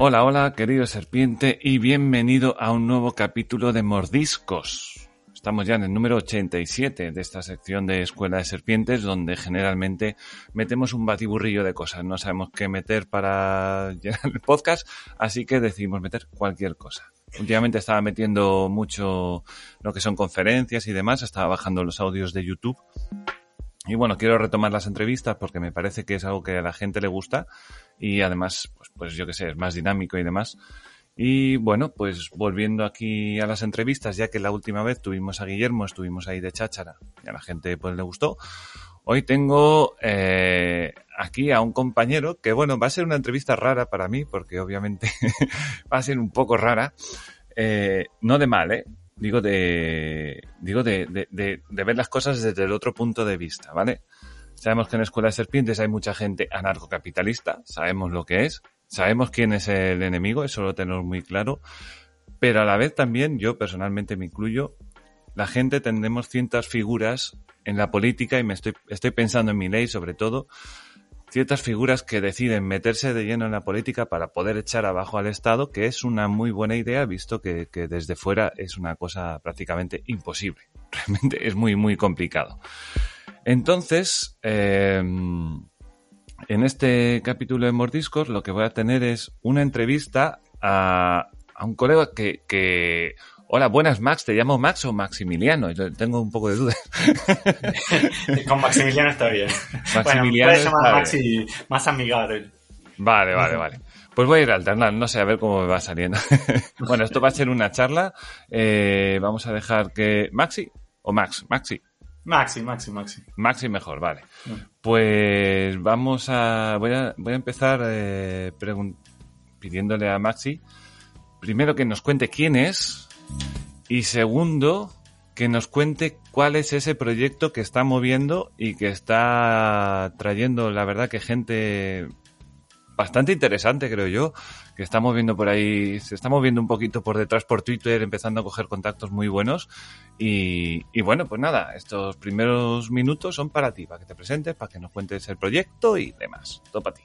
Hola, hola, querido serpiente, y bienvenido a un nuevo capítulo de Mordiscos. Estamos ya en el número 87 de esta sección de Escuela de Serpientes, donde generalmente metemos un batiburrillo de cosas. No sabemos qué meter para llenar el podcast, así que decidimos meter cualquier cosa. Últimamente estaba metiendo mucho lo que son conferencias y demás, estaba bajando los audios de YouTube. Y bueno, quiero retomar las entrevistas porque me parece que es algo que a la gente le gusta y además, pues, pues yo que sé, es más dinámico y demás. Y bueno, pues volviendo aquí a las entrevistas, ya que la última vez tuvimos a Guillermo, estuvimos ahí de cháchara y a la gente pues le gustó. Hoy tengo eh, aquí a un compañero que bueno, va a ser una entrevista rara para mí porque obviamente va a ser un poco rara. Eh, no de mal, ¿eh? Digo de, digo de, de, de, de ver las cosas desde el otro punto de vista, ¿vale? Sabemos que en Escuela de Serpientes hay mucha gente anarcocapitalista, sabemos lo que es, sabemos quién es el enemigo, eso lo tenemos muy claro, pero a la vez también, yo personalmente me incluyo, la gente tendemos ciertas figuras en la política y me estoy, estoy pensando en mi ley sobre todo, ciertas figuras que deciden meterse de lleno en la política para poder echar abajo al Estado, que es una muy buena idea, visto que, que desde fuera es una cosa prácticamente imposible. Realmente es muy, muy complicado. Entonces, eh, en este capítulo de Mordiscos lo que voy a tener es una entrevista a, a un colega que, que, Hola, buenas Max, ¿te llamo Max o Maximiliano? Yo tengo un poco de dudas. Con Maximiliano está bien. Maximiliano bueno, puedes Maxi más amigable. Vale, vale, vale. Pues voy a ir alternando, no sé, a ver cómo me va saliendo. bueno, esto va a ser una charla. Eh, vamos a dejar que... Maxi o Max, Maxi. Maxi, Maxi, Maxi. Maxi mejor, vale. Pues vamos a... Voy a, voy a empezar eh, pregun- pidiéndole a Maxi, primero que nos cuente quién es y segundo que nos cuente cuál es ese proyecto que está moviendo y que está trayendo, la verdad, que gente bastante interesante, creo yo, que está moviendo por ahí, se está moviendo un poquito por detrás por Twitter, empezando a coger contactos muy buenos. Y, y bueno, pues nada, estos primeros minutos son para ti, para que te presentes, para que nos cuentes el proyecto y demás. Todo para ti.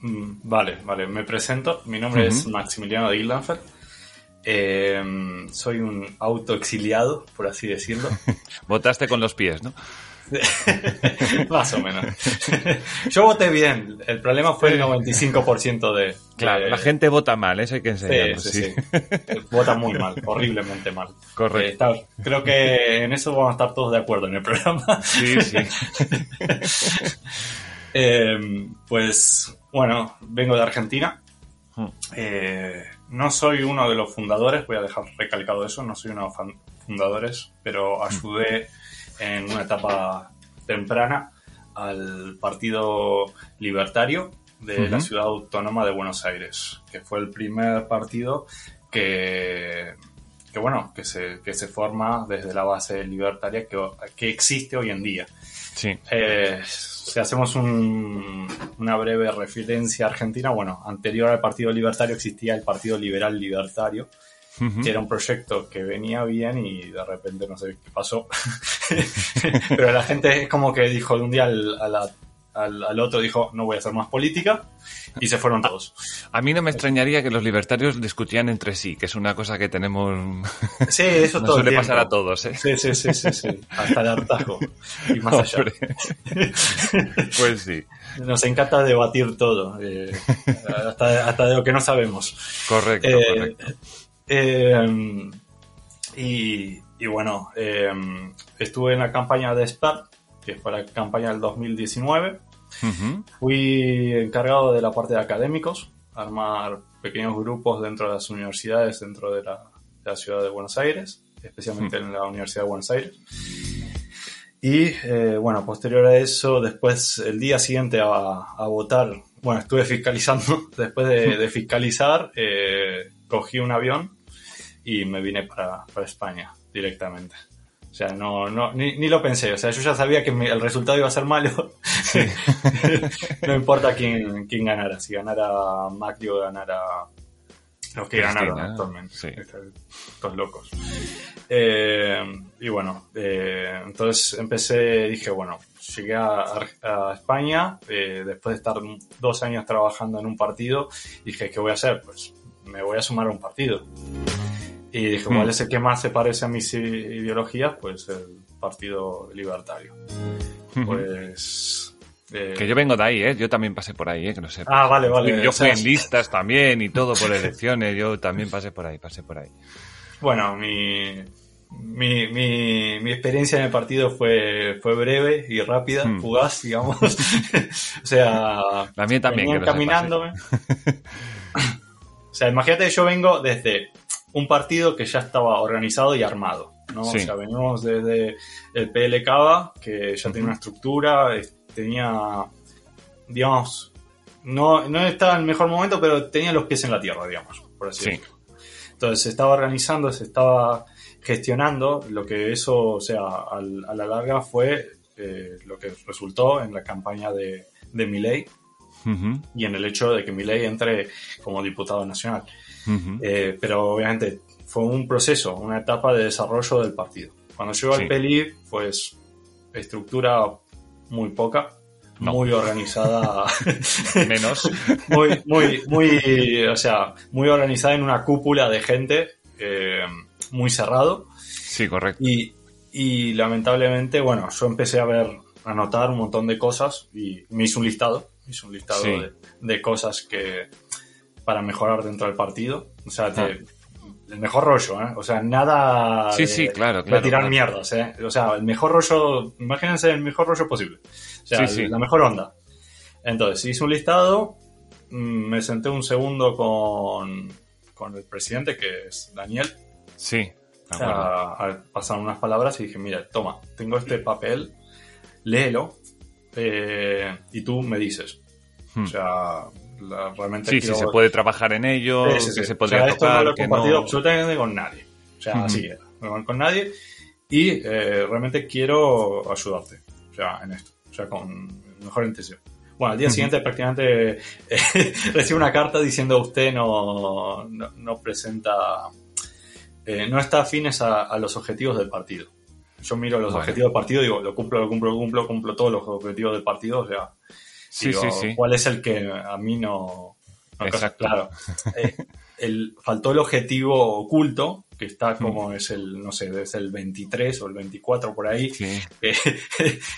Mm, Vale, vale, me presento. Mi nombre es. Maximiliano de. Eh, soy un autoexiliado, por así decirlo. Votaste con los pies, ¿no? Más o menos. Yo voté bien. El problema fue el 95% de. Claro, de- la gente vota mal, eso hay que enseñarlo. sí, sí. sí. Vota muy mal, horriblemente mal. Correcto. Eh, está- creo que en eso vamos a estar todos de acuerdo en el programa. Sí, sí. Eh, pues bueno, vengo de Argentina. Hmm. Eh, no soy uno de los fundadores, voy a dejar recalcado eso, no soy uno de los fundadores, pero ayudé en una etapa temprana al Partido Libertario de la. Ciudad Autónoma de Buenos Aires, que fue el primer partido que, que bueno, que se, que se forma desde la base libertaria que, que existe hoy en día. Sí. Eh, si hacemos un- una breve referencia a Argentina, bueno, anterior al Partido Libertario existía el Partido Liberal Libertario, que era un proyecto que venía bien y de repente no sé qué pasó. Pero la gente es como que dijo de un día a la- al- al otro, dijo, no voy a hacer más política, y se fueron todos. A mí no me extrañaría que los libertarios discutían entre sí, que es una cosa que tenemos. Sí, eso Nos todo el suele tiempo. pasar a todos, ¿eh? Sí, sí, sí, sí, sí. Hasta el hartazgo. Y más allá. Hombre. Pues sí, Nos encanta debatir todo, eh, hasta, hasta de lo que no sabemos. correcto, Eh, correcto. eh, y, y bueno, eh, estuve en la campaña de SPAR, que fue la campaña del 2019. Ujú. Fui encargado de la parte de académicos, armar pequeños grupos dentro de las universidades, dentro de la, de la ciudad de Buenos Aires, especialmente en la Universidad de Buenos Aires. Y eh, bueno, posterior a eso, después, el día siguiente a, a votar, bueno, estuve fiscalizando, después de, de fiscalizar, eh, cogí un avión y me vine para, para España directamente. O sea, no, no, ni, ni lo pensé. O sea, yo ya sabía que el resultado iba a ser malo. no importa quién, quién ganara. Si ganara Macri o ganara Los que ganaron actualmente. Estos locos. Eh, y bueno, eh, entonces empecé, dije, bueno, llegué a, España, eh, después de estar dos años trabajando en un partido, dije, ¿qué voy a hacer? Pues me voy a sumar a un partido. Y dije, ¿cuál hmm. es el que más se parece a mis ideologías? Pues el Partido Libertario. Pues eh, que yo vengo de ahí, ¿eh? Yo también pasé por ahí, ¿eh? Que no sé. Ah, vale, vale. Yo fui en listas también y todo por elecciones. Yo también pasé por ahí, pasé por ahí. Bueno, mi, mi, mi, experiencia en el partido fue, fue breve y rápida, hmm. fugaz, digamos. o sea, la mía también. caminándome. o sea, imagínate que yo vengo desde un partido que ya estaba organizado y armado. ¿no? O sea, venimos desde el PL Cava, que ya tiene una estructura, tenía, digamos, no, no estaba en el mejor momento, pero tenía los pies en la tierra, digamos, por así decirlo. Entonces se estaba organizando, se estaba gestionando, lo que eso, o sea, a la larga fue eh, lo que resultó en la campaña de, de y en el hecho de que Milei entre como diputado nacional. Eh, pero obviamente fue un proceso, una etapa de desarrollo del partido. Cuando llegó al PELI, pues estructura muy poca, muy organizada. Menos. muy, muy, muy, o sea, muy organizada en una cúpula de gente, eh, muy cerrado. Sí, correcto. Y, y lamentablemente, bueno, yo empecé a ver, a notar un montón de cosas y me hice un listado, hice un listado de, cosas que para mejorar dentro del partido. O sea, ah. el mejor rollo, ¿eh? O sea, nada sí, sí, claro, claro, de tirar mierdas, ¿eh? O sea, el mejor rollo, imagínense el mejor rollo posible. O sea, la mejor onda. Entonces, hice un listado, mm, me senté un segundo con, con el presidente, que es Daniel. Sí. O sea, pasaron unas palabras y dije, mira, toma, tengo este papel, léelo eh, y tú me dices. O hmm. Sea, realmente. Sí, si se puede trabajar en ello, que se podría o sea, esto no lo he compartido absolutamente con nadie. O sea, así era. No con nadie. Y eh, realmente quiero ayudarte. O sea, en esto. O sea, con mejor intención. Bueno, al día siguiente prácticamente eh, recibo una carta diciendo usted no, no, presenta, eh, no está afines a, los objetivos del partido. Yo miro los objetivos del partido y digo, lo cumplo, lo cumplo, lo cumplo, cumplo todos los objetivos del partido, o sea, Sí, sí, sí. ¿Cuál es el que a mí no... Exacto. Claro. Eh, el, faltó el objetivo oculto, que está como es el, no sé, es el 23 o el 24 por ahí, que,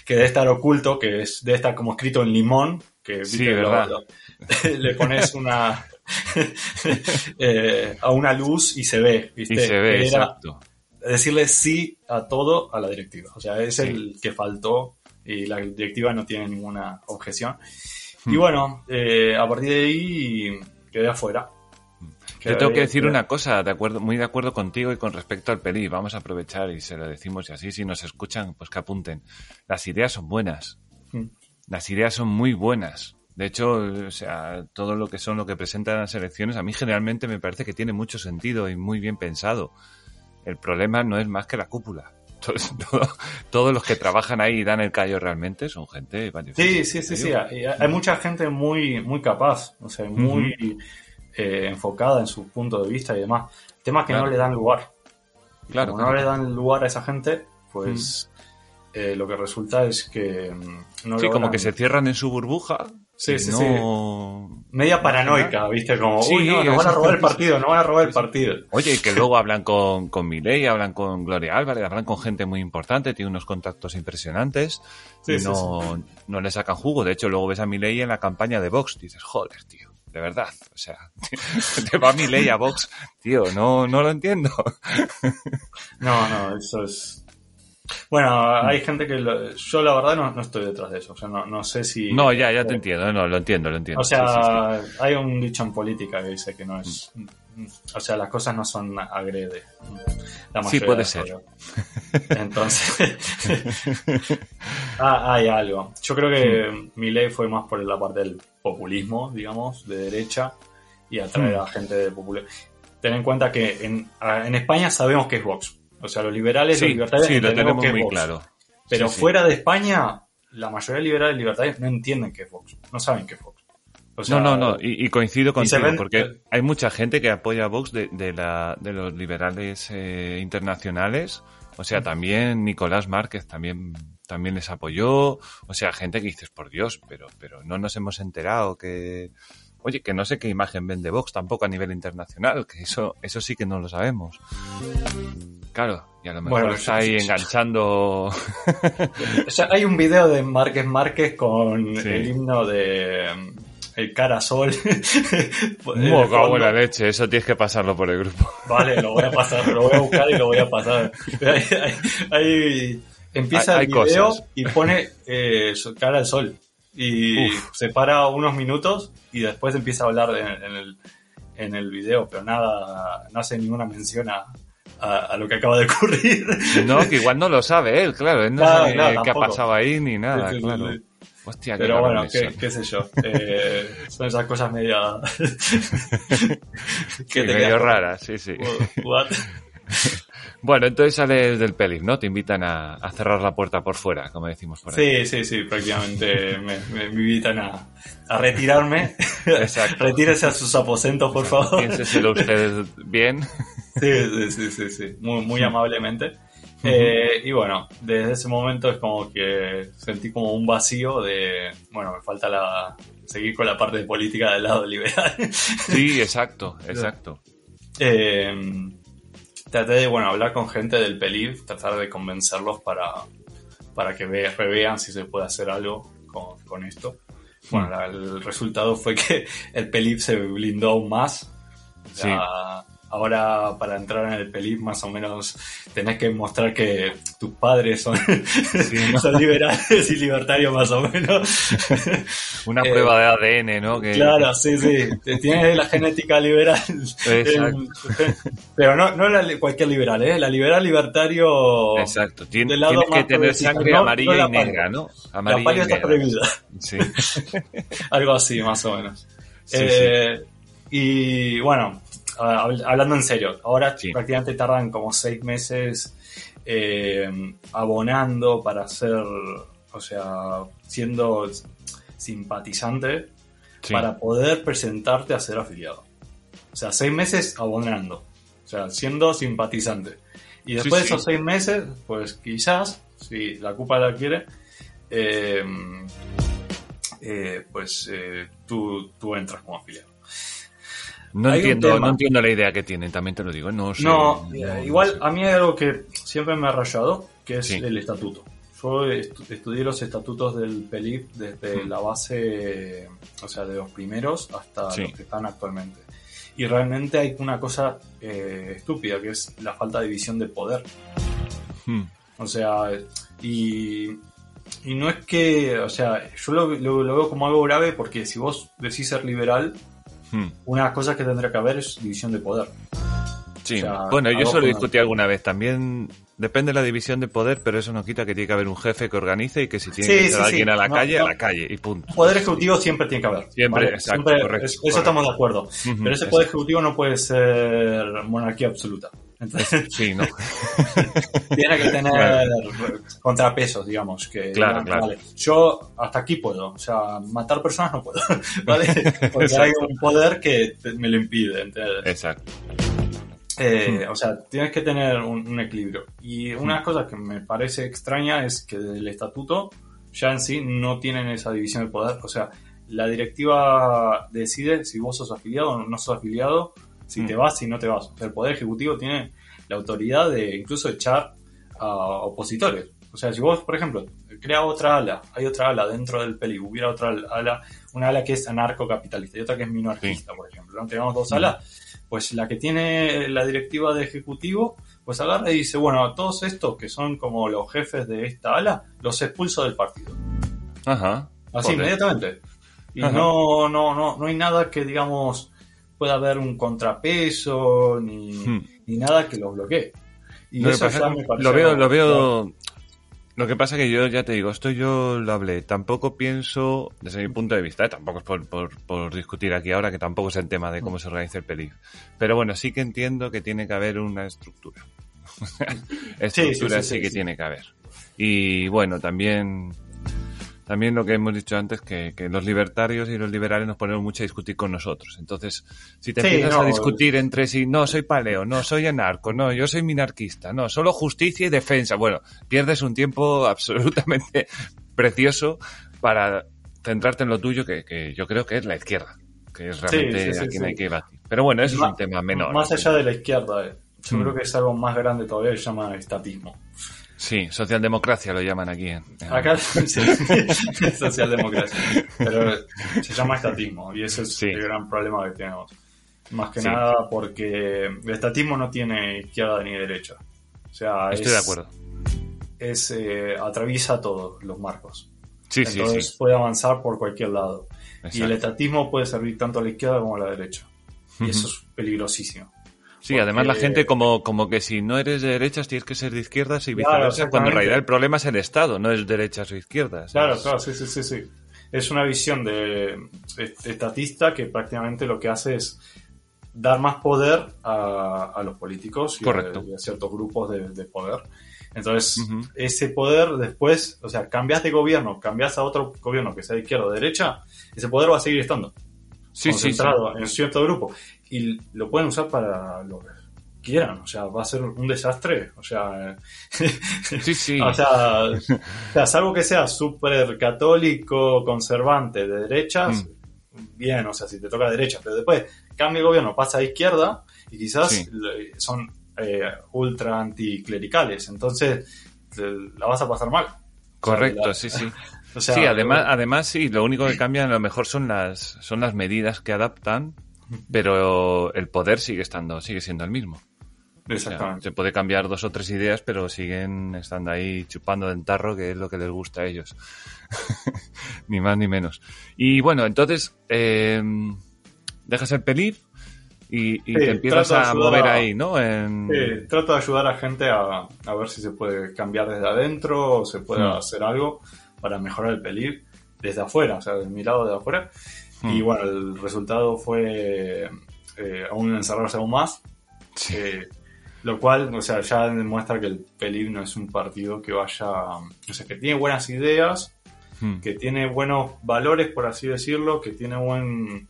debe estar oculto, que es, debe estar como escrito en limón, que sí, ¿verdad? le pones una... Eh, a una luz y se ve, ¿viste? Y se ve, exacto. Decirle sí a todo a la directiva. O sea, es el que faltó y la directiva no tiene ninguna objeción. Y hmm. bueno, eh, a partir de ahí quedé afuera. Te tengo que decir una cosa, de acuerdo, muy de acuerdo contigo y con respecto al peli. Vamos a aprovechar y se lo decimos y así, si nos escuchan, pues que apunten. Las ideas son buenas. Hmm. Las ideas son muy buenas. De hecho, o sea, todo lo que son lo que presentan las elecciones, a mí generalmente me parece que tiene mucho sentido y muy bien pensado. El problema no es más que la cúpula. todos los que trabajan ahí y dan el callo realmente son gente Sí, sí, sí, sí. Hay, mucha gente muy, muy capaz, o sea, muy eh, enfocada en su punto de vista y demás. Temas que no le dan lugar. Claro. Como no le dan lugar a esa gente, pues eh, lo que resulta es que mm, no Sí, como que se cierran en su burbuja Sí, sí, sí. Media paranoica, ¿viste? Como, uy, no, nos van a robar el partido, no van a robar el partido. Oye, que luego hablan con, con Milei, hablan con Gloria Álvarez, hablan con gente muy importante, tiene unos contactos impresionantes y no, no le sacan jugo. De hecho, luego ves a Milei en la campaña de Vox, dices, joder, tío, de verdad. O sea, te va Milei a Vox, tío, no, no lo entiendo. no, no, eso es bueno, hay gente que yo la verdad no, estoy detrás de eso, o sea, no, sé si... No, ya, ya te entiendo, no, lo entiendo, lo entiendo. O sea, hay un dicho en política que dice que no es... O sea, las cosas no son agrede. sí, puede ser. Entonces, ah, hay algo. Yo creo que mi ley fue más por la parte del populismo, digamos, de derecha, y atraer a gente de populismo. Ten en cuenta que en, en España sabemos que es Vox. O sea, los liberales y los libertarios sí, lo tenemos muy claro. Pero fuera de España, la mayoría de liberales y libertarios no entienden qué es Vox. No saben qué es Vox. no, no, no, y, coincido contigo, porque hay mucha gente que apoya a Vox de, de, la, de los liberales eh, internacionales. O sea, también Nicolás Márquez también, también les apoyó. O sea, gente que dices, por Dios, pero, pero no nos hemos enterado que... Oye, que no sé qué imagen vende Vox tampoco a nivel internacional, que eso, eso sí que no lo sabemos. Claro, y a lo mejor está ahí enganchando. o sea, hay un video de Márquez Márquez con el himno de el cara sol. Muy buena leche, eso tienes que pasarlo por el grupo. Vale, lo voy a pasar, lo voy a buscar y lo voy a pasar. Hay, empieza el video y pone eh, cara al sol. Y se para unos minutos y después empieza a hablar en, el, en el video, pero nada, no hace ninguna mención a, a, lo que acaba de ocurrir. No, que igual no lo sabe él, claro, él no sabe qué ha pasado ahí ni nada, claro. Hostia, Pero bueno, qué, sé yo. Eh, son esas cosas medio... que medio raras, sí, sí. Bueno, entonces sales del pelis, ¿no? Te invitan a, cerrar la puerta por fuera, como decimos por ahí. Sí, sí, sí, prácticamente me, invitan a, retirarme. Exacto. Retírese a sus aposentos, por favor. Piénseselo usted bien. Sí, sí, sí, sí, Muy, muy amablemente. Eh, y bueno, desde ese momento es como que sentí como un vacío de, bueno, me falta la, seguir con la parte de política del lado liberal. Sí, exacto, exacto. Eh, traté de, bueno, hablar con gente del PELIF, tratar de convencerlos para, para que vean si se puede hacer algo con, esto. Bueno, mm. el resultado fue que el PELIF se blindó aún más. sí ahora para entrar en el pelín más o menos tenés que mostrar que tus padres son, son liberales y libertarios más o menos. Una prueba de ADN, ¿no? Claro, sí, sí. Tienes la genética liberal. Pero no, no la, cualquier liberal, ¿eh? La liberal libertario. Exacto. Tienes, que tener sangre amarilla y negra, ¿no? Amarilla la está prohibida. Sí. Algo así, más o menos. eh, y bueno, hablando en serio, ahora prácticamente tardan como seis meses eh, abonando para ser, o sea, siendo simpatizante para poder presentarte a ser afiliado. O sea, seis meses abonando, o sea, siendo simpatizante. Y después de esos seis meses, pues quizás, si la CUPA la quiere, eh, eh, pues tú, tú entras como afiliado. No entiendo, no entiendo la idea que tienen, también te lo digo. No, no, igual a mí hay algo que siempre me ha rayado, que es el estatuto. Yo estudié los estatutos del PELIF desde la base, o sea, de los primeros hasta los que están actualmente. Y realmente hay una cosa eh, estúpida, que es la falta de visión de poder. Hmm. O sea, y, y no es que, o sea, yo lo, lo, veo como algo grave porque si vos decís ser liberal, Hmm. Una cosa que tendría que haber es división de poder. Sí, bueno, yo eso lo discutí alguna vez. También depende de la división de poder, pero eso no quita que tiene que haber un jefe que organice y que si tiene que ser alguien a la calle, a la calle y punto. Poder ejecutivo siempre tiene que haber. Siempre, exacto, Eso estamos de acuerdo. pero ese poder ejecutivo no puede ser monarquía absoluta. Entonces, sí, no. tiene que tener contrapesos, digamos. Que, claro, claro. yo hasta aquí puedo, o sea, matar personas no puedo, ¿vale? Porque hay un poder que me lo impide. Exacto. Eh, o sea, tienes que tener un, equilibrio. Y una mm. cosa que me parece extraña es que el estatuto ya en sí no tienen esa división de poder. O sea, la directiva decide si vos sos afiliado o no sos afiliado si mm. te vas, si no te vas. O sea, el Poder Ejecutivo tiene la autoridad de incluso echar a opositores. O sea, si vos, por ejemplo, crea otra ala, hay otra ala dentro del peli, hubiera otra ala, una ala que es anarcocapitalista y otra que es minarquista, por ejemplo, ¿no? tenemos dos mm. alas, pues la que tiene la directiva de ejecutivo, pues agarra y dice, bueno, todos estos que son como los jefes de esta ala, los expulso del partido. Ajá. Así, inmediatamente. Y no, no, no, no hay nada que, digamos, pueda haber un contrapeso ni, hmm. ni nada que lo bloquee. Y eso ya me Lo veo, lo veo. Lo que pasa que yo ya te digo, esto yo lo hablé. Tampoco pienso, desde mi punto de vista, ¿eh? tampoco es por, por, discutir aquí ahora, que tampoco es el tema de cómo se organiza el peligro. Pero bueno, sí que entiendo que tiene que haber una estructura. estructura sí, que tiene que haber. Y bueno, también también lo que hemos dicho antes, que, que los libertarios y los liberales nos ponemos mucho a discutir con nosotros. Entonces, si te Sí, empiezas no, a discutir entre sí, no, soy paleo, no, soy anarco, no, yo soy minarquista, no, solo justicia y defensa. Bueno, pierdes un tiempo absolutamente precioso para centrarte en lo tuyo, que, que yo creo que es la izquierda, que es realmente sí, sí, a quien hay que batir. Pero bueno, eso es un tema menor. Más allá de la izquierda, eh, yo Mm. creo que es algo más grande todavía que se llama estatismo. Sí, socialdemocracia lo llaman aquí. en- Acá sí, socialdemocracia, pero se llama estatismo y ese es Sí. el gran problema que tenemos. Más que Sí. nada porque el estatismo no tiene izquierda ni derecha. O sea, Estoy es- de acuerdo. Es, eh, atraviesa todos los marcos. Sí, sí, Entonces sí. puede avanzar por cualquier lado. Y el estatismo puede servir tanto a la izquierda como a la derecha. Y eso es peligrosísimo. Sí, porque- además la gente como, como que si no eres de derechas tienes que ser de izquierdas y Claro, viceversa, cuando en realidad el problema es el Estado, no es derechas o izquierdas. Claro, Es- claro, sí, sí, sí, sí. Es una visión de est- estatista que prácticamente lo que hace es dar más poder a, a los políticos y a, Correcto. y a ciertos grupos de, de poder. Entonces, ese poder después, o sea, cambias de gobierno, cambias a otro gobierno que sea de izquierda o derecha, ese poder va a seguir estando Sí, sí, sí. concentrado en cierto grupo. Y lo pueden usar para lo que quieran, o sea, va a ser un desastre, o sea, Sí, sí. o sea, o sea, salvo que sea súper católico, conservante, de derechas, bien, o sea, si te toca derecha, pero después cambia el gobierno, pasa a izquierda y quizás Sí. son eh, ultra anticlericales, entonces te- la vas a pasar mal. Correcto, la- sí, sí. O sea, sí, además, además sí, lo único que cambia a lo mejor son las, son las medidas que adaptan, pero el poder sigue estando, sigue siendo el mismo. O sea, Exactamente. se puede cambiar dos o tres ideas, pero siguen estando ahí chupando del tarro, que es lo que les gusta a ellos. ni más ni menos. Y bueno, entonces, eh, dejas el pelir y, y Sí, te empiezas a mover a- ahí, ¿no? En- Sí, trato de ayudar a gente a, a ver si se puede cambiar desde adentro o se puede Mm. hacer algo para mejorar el peligro desde afuera, o sea, de mi lado de afuera. Mm. Y bueno, el resultado fue eh, aún encerrarse aún más, Sí. eh, lo cual, o sea, ya demuestra que el peligro no es un partido que vaya, o sea, que tiene buenas ideas, Mm. que tiene buenos valores, por así decirlo, que tiene buen,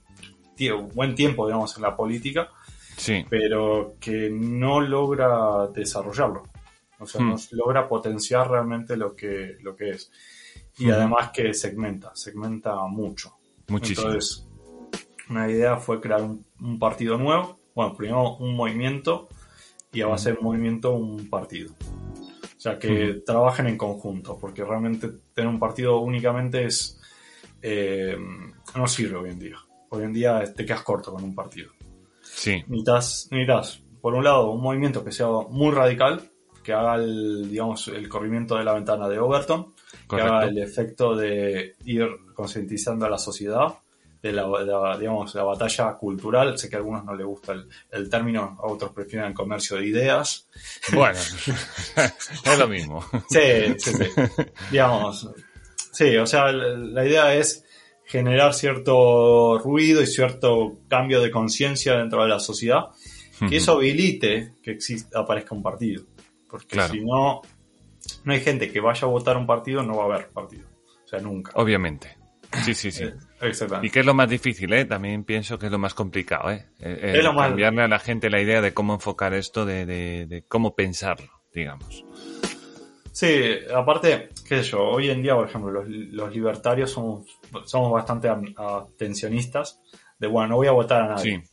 buen tiempo, digamos, en la política Sí. pero que no logra desarrollarlo. O sea, no logra potenciar realmente lo que, lo que es. Y además que segmenta, segmenta mucho. Muchísimo. Entonces, una idea fue crear un, un partido nuevo. Bueno, primero un movimiento y a base del movimiento un partido. O sea, que trabajen en conjunto, porque realmente tener un partido únicamente es eh, no sirve hoy en día. Hoy en día te quedas corto con un partido Sí. necesitas, necesitas, por un lado, un movimiento que sea muy radical, que haga el, digamos, el corrimiento de la ventana de Overton, que haga el efecto de ir concientizando a la sociedad, de la, de la, digamos, la batalla cultural. Sé que a algunos no les gusta el, el término, a otros prefieren el comercio de ideas. Bueno, es lo mismo. Sí, sí, sí. digamos, sí, o sea, la, la idea es generar cierto ruido y cierto cambio de conciencia dentro de la sociedad que eso habilite que exista, aparezca un partido. Porque Claro. si no, no hay gente que vaya a votar un partido, no va a haber partido. O sea, nunca. Obviamente. Sí, sí, sí. Eh, Exactamente. Y que es lo más difícil, ¿eh? También pienso que es lo más complicado, ¿eh? Eh, eh, Es lo más- Cambiarle a la gente la idea de cómo enfocar esto, de, de, de cómo pensarlo, digamos. Sí, aparte, qué sé yo, hoy en día, por ejemplo, los, los libertarios somos, somos bastante atencionistas de, bueno, no voy a votar a nadie. Sí,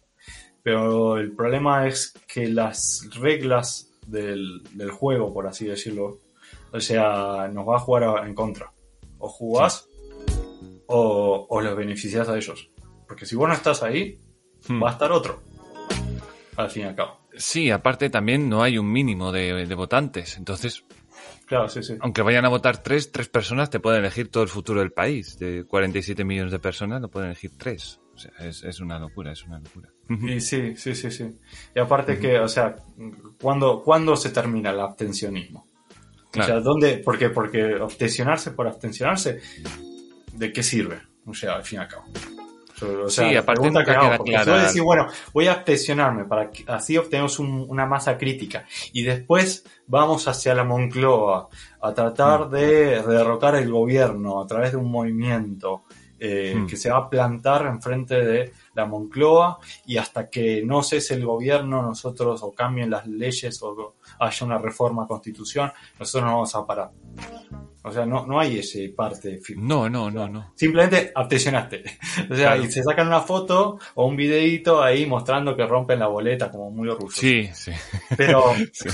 Pero el problema es que las reglas del, del juego, por así decirlo, o sea, nos va a jugar a- en contra. O jugás o, o los beneficias a ellos. Porque si vos no estás ahí, Hmm. va a estar otro. Al fin y al cabo. Sí, aparte también no hay un mínimo de, de votantes. Entonces, Claro, sí, sí. aunque vayan a votar tres, tres personas te pueden elegir todo el futuro del país. De 47 millones de personas lo pueden elegir tres. O sea, es, es una locura, es una locura. Y sí, sí, sí, sí. Y aparte que, o sea, ¿cuándo, ¿cuándo se termina el abstencionismo? O sea. ¿dónde? ¿Por qué? Porque abstencionarse por abstencionarse, ¿de qué sirve? O sea, al fin y al cabo. O sea, Sí, aparte pregunta que hago, porque clara. decir, bueno, voy a abstencionarme para que así obtenemos un- una masa crítica. Y después vamos hacia la Moncloa a tratar Mm. de derrocar el gobierno a través de un movimiento eh, Mm. que se va a plantar enfrente de la Moncloa y hasta que no cese el gobierno nosotros o cambien las leyes o haya una reforma constitución, nosotros no vamos a parar. O sea, no, no hay ese parte No, no, no, no. Simplemente abstencionaste. O sea, Claro. y se sacan una foto o un videíto ahí mostrando que rompen la boleta como muy orgullosos. Sí, sí. Pero, sí.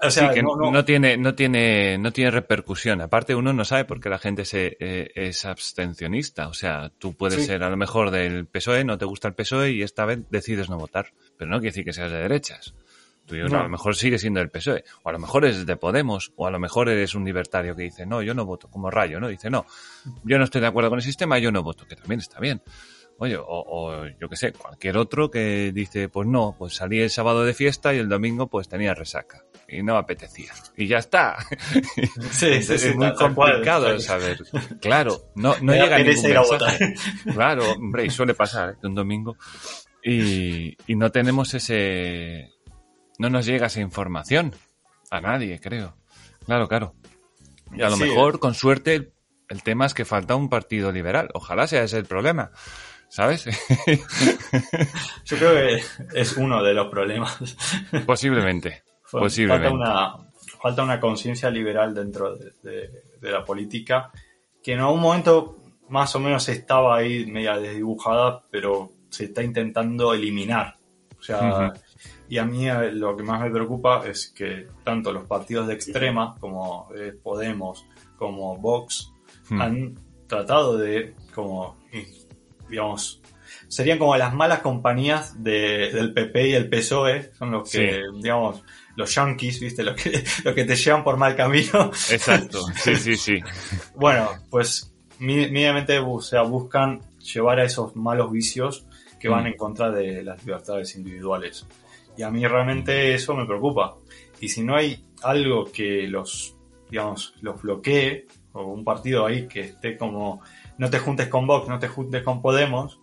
O sea, Sí, que no, no- no tiene, no tiene, no tiene repercusión. Aparte, uno no sabe por qué la gente se, eh, es abstencionista. O sea, tú puedes Sí. ser a lo mejor del PSOE, no te gusta el PSOE y esta vez decides no votar. Pero no quiere decir que seas de derechas. Tú dices, No. a lo mejor sigue siendo del PSOE, o a lo mejor eres de Podemos, o a lo mejor eres un libertario que dice, no, yo no voto, como Rayo, ¿no? Dice, no, yo no estoy de acuerdo con el sistema, yo no voto, que también está bien. Oye, o, o yo qué sé, cualquier otro que dice, pues no, pues salí el sábado de fiesta y el domingo pues tenía resaca y no apetecía. Y ya está. sí, es muy tal cual. complicado saber. Claro, no, no Me llega pereza ningún ir a mensaje. Claro, hombre, y suele pasar, ¿eh? un domingo. Y, y no tenemos ese... No nos llega esa información. A nadie, creo. Claro, claro. Y a lo Sí. mejor, con suerte, el tema es que falta un partido liberal. Ojalá sea ese el problema. ¿Sabes? Yo creo que es uno de los problemas. Posiblemente. Falta Posiblemente. una, falta una conciencia liberal dentro de, de- de la política que en algún momento más o menos estaba ahí media desdibujada, pero se está intentando eliminar. O sea, y a mí eh, lo que más me preocupa es que tanto los partidos de extrema como eh, Podemos, como Vox, Hmm. han tratado de, como, digamos, serían como las malas compañías de- del PP y el PSOE, son los que, digamos, los yankees, ¿viste? Los que, los que te llevan por mal camino. Exacto. Sí, sí, sí. Bueno, pues mínimamente o sea, buscan llevar a esos malos vicios que van Mm. en contra de las libertades individuales. Y a mí realmente eso me preocupa. Y si no hay algo que los, digamos, los bloquee, o un partido ahí que esté como, no te juntes con Vox, no te juntes con Podemos,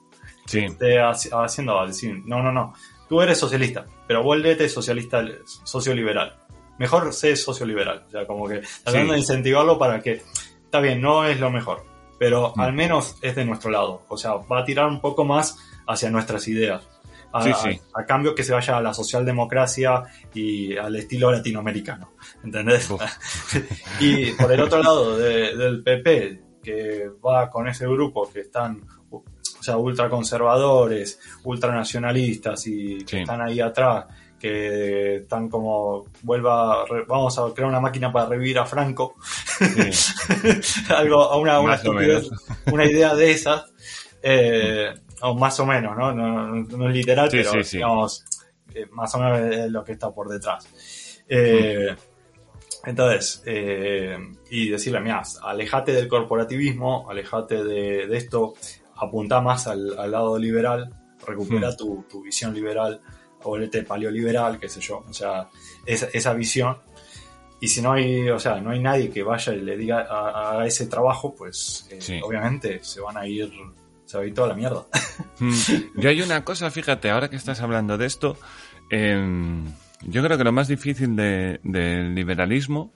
Sí. esté haci- haciendo decir, no, no, no, tú eres socialista, pero vuélvete socialista, socioliberal. Mejor sé socioliberal, o sea, como que tratando Sí. de incentivarlo para que, está bien, no es lo mejor, pero Mm. al menos es de nuestro lado, o sea, va a tirar un poco más hacia nuestras ideas. A, Sí, sí. a- a cambio que se vaya a la socialdemocracia y al estilo latinoamericano, ¿entendés? Y por el otro lado de- del PP, que va con ese grupo que están, o sea, ultraconservadores, ultranacionalistas y que Sí. están ahí atrás, que están como, vuelva, a re- vamos a crear una máquina para revivir a Franco, sí. algo, a una, una, estupidez, una idea de esas, eh, o más o menos, ¿no? No, no- no es literal, Sí, pero digamos, eh, más o menos es lo que está por detrás. Eh, Entonces, eh, y decirle, mira, alejate del corporativismo, alejate de, de esto, apunta más al, al lado liberal, recupera Hmm. tu, tu visión liberal, volvete paleoliberal, qué sé yo, o sea, esa, esa visión. Y si no hay, o sea, no hay nadie que vaya y le diga a- haga ese trabajo, pues eh, Sí. obviamente se van a ir, se va a ir toda la mierda. Mm, Yo hay una cosa, fíjate, ahora que estás hablando de esto, em, yo creo que lo más difícil de- del liberalismo,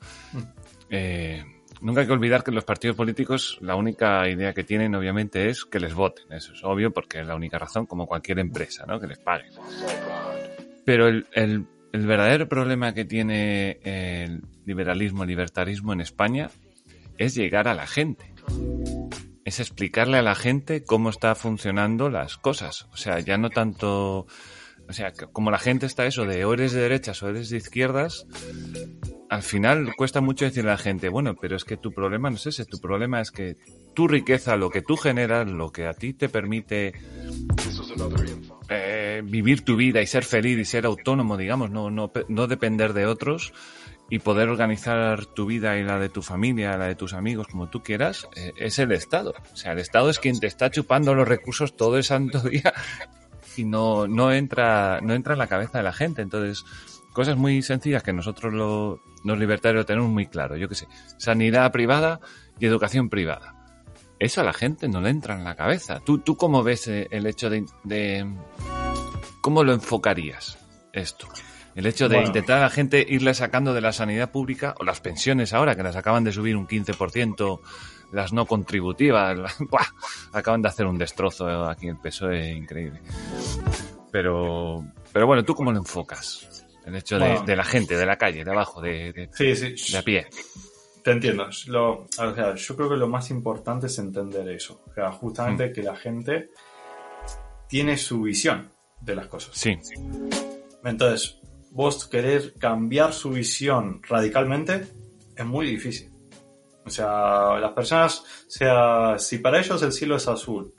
eh, nunca hay que olvidar que los partidos políticos la única idea que tienen obviamente es que les voten, eso es obvio porque es la única razón, como cualquier empresa, ¿no? que les paguen. Pero el, el- el verdadero problema que tiene el liberalismo, el libertarismo en España es llegar a la gente es explicarle a la gente cómo está funcionando las cosas. O sea, ya no tanto. O sea, como la gente está eso de o eres de derechas o eres de izquierdas, al final cuesta mucho decirle a la gente, bueno, pero es que tu problema no es ese, tu problema es que tu riqueza, lo que tú generas, lo que a ti te permite eh, vivir tu vida y ser feliz y ser autónomo, digamos, no, no, no depender de otros y poder organizar tu vida y la de tu familia, la de tus amigos, como tú quieras, eh, es el Estado. O sea, el Estado es quien te está chupando los recursos todo el santo día y no, no entra, no entra en la cabeza de la gente. Entonces, cosas muy sencillas que nosotros lo- los libertarios tenemos muy claro. Yo qué sé, sanidad privada y educación privada. eso a la gente no le entra en la cabeza. ¿Tú, tú cómo ves eh, el hecho de, de ¿Cómo lo enfocarías esto? El hecho de intentar a la gente irle sacando de la sanidad pública o las pensiones ahora, que las acaban de subir un 15%, las no contributivas, acaban de hacer un destrozo aquí el PSOE increíble. Pero, pero bueno, ¿tú cómo lo enfocas? El hecho de, la gente, de la calle, de abajo, de, de, a pie. Te entiendo. Lo, o sea, yo creo que lo más importante es entender eso. O sea, justamente mm. que la gente tiene su visión de las cosas. Sí. Entonces, vos querer cambiar su visión radicalmente es muy difícil. O sea, las personas, o sea, si para ellos el cielo es azul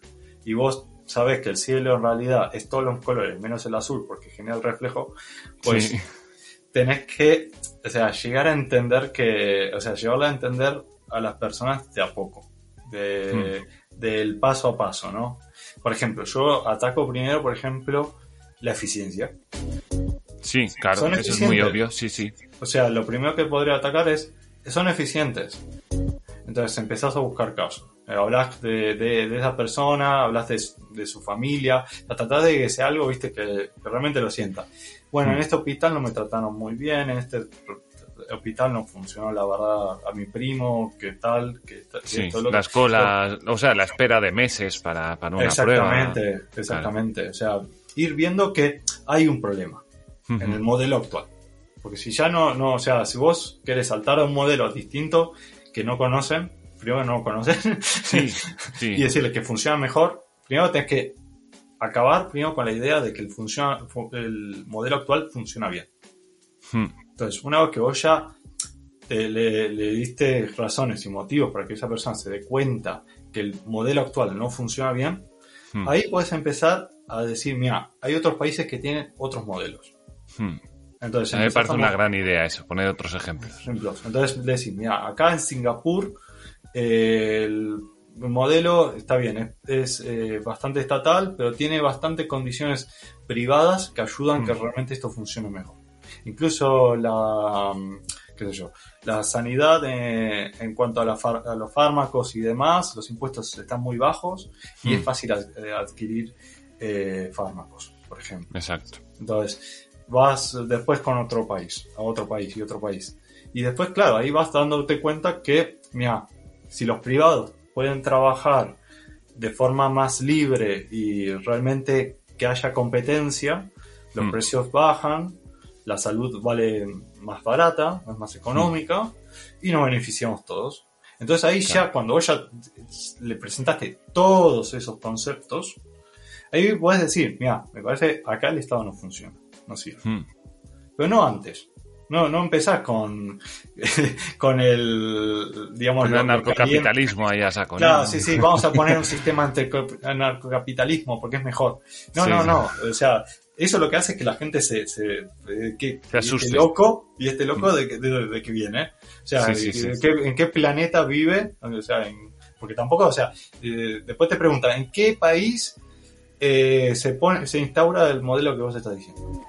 y vos sabes que el cielo en realidad es todos los colores menos el azul porque genera el reflejo, pues tenés que, o sea, llegar a entender que, o sea, llevarla a entender a las personas de a poco, de, hmm. del paso a paso, ¿no? Por ejemplo, yo ataco primero, por ejemplo, la eficiencia. Sí, claro, eso es muy obvio, sí, sí. O sea, lo primero que podría atacar es, son eficientes. Entonces empezás a buscar casos. Eh, hablas de, de, esa persona, hablas de, su familia, tratás de que sea algo, viste, que, realmente lo sienta. Bueno, en mm. este hospital no me trataron muy bien, en este hospital no funcionó la verdad a mi primo, qué tal, qué tal. Sí, las colas, o sea, la espera de meses para, para una exactamente, prueba. Exactamente, exactamente. O sea, ir viendo que hay un problema en el modelo actual. Porque si ya no, no, o sea, si vos querés saltar a un modelo distinto que no conocen, primero no lo conocen, y decirles que funciona mejor, primero tenés que acabar primero con la idea de que el, funciona, el modelo actual funciona bien. Entonces, una vez que vos ya le, diste razones y motivos para que esa persona se dé cuenta que el modelo actual no funciona bien, ahí puedes empezar a decir, mira, hay otros países que tienen otros modelos. Hmm. Entonces, a mí me parece una gran idea eso, poner otros ejemplos. ejemplos. Entonces, decir, mira, acá en Singapur eh, el modelo está bien, es, eh, bastante estatal, pero tiene bastantes condiciones privadas que ayudan a que realmente esto funcione mejor. Incluso la, qué sé yo, la sanidad eh, en cuanto a, los fármacos y demás, los impuestos están muy bajos y es hmm. fácil adquirir fármacos, por ejemplo. Exacto. Entonces, vas después con otro país, a otro país y otro país. Y después, claro, ahí vas dándote cuenta que, mira, si los privados pueden trabajar de forma más libre y realmente que haya competencia, los mm. precios bajan, la salud vale más barata, es más económica y nos beneficiamos todos. Entonces ahí ya, cuando vos ya le presentaste todos esos conceptos, ahí puedes decir, mira, me parece acá el Estado no funciona no sirve. Hmm. Pero no antes. No, no empezás con, con el, digamos, el narcocapitalismo ahí a saco. Claro, sí, sí, vamos a poner un sistema ante narcocapitalismo porque es mejor. No, no, no, o sea, eso lo que hace es que la gente se, se, que, asuste. loco, y este loco de, de, que viene. O sea, en, qué, planeta vive, o sea, porque tampoco, o sea, eh, después te preguntan, ¿en qué país eh, se, pone, se instaura el modelo que vos estás diciendo.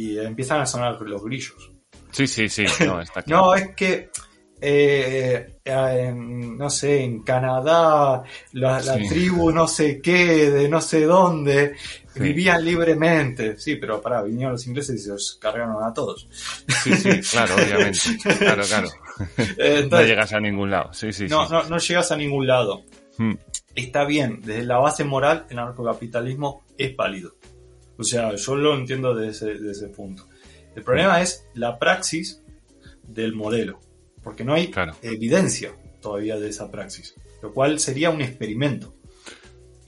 Y empiezan a sonar los grillos. Sí, sí, sí. No, está no es que, eh, en, no sé, en Canadá, la, tribu no sé qué, de no sé dónde, vivían libremente. Sí, pero para vinieron los ingleses y se los cargaron a todos. Sí, sí, claro, obviamente. Claro, claro. no llegas a ningún lado. Sí, sí, no, No, no llegas a ningún lado. Hmm está bien, desde la base moral el narcocapitalismo es válido. O sea, yo lo entiendo desde ese, punto. El problema es la praxis del modelo, porque no hay evidencia todavía de esa praxis, lo cual sería un experimento.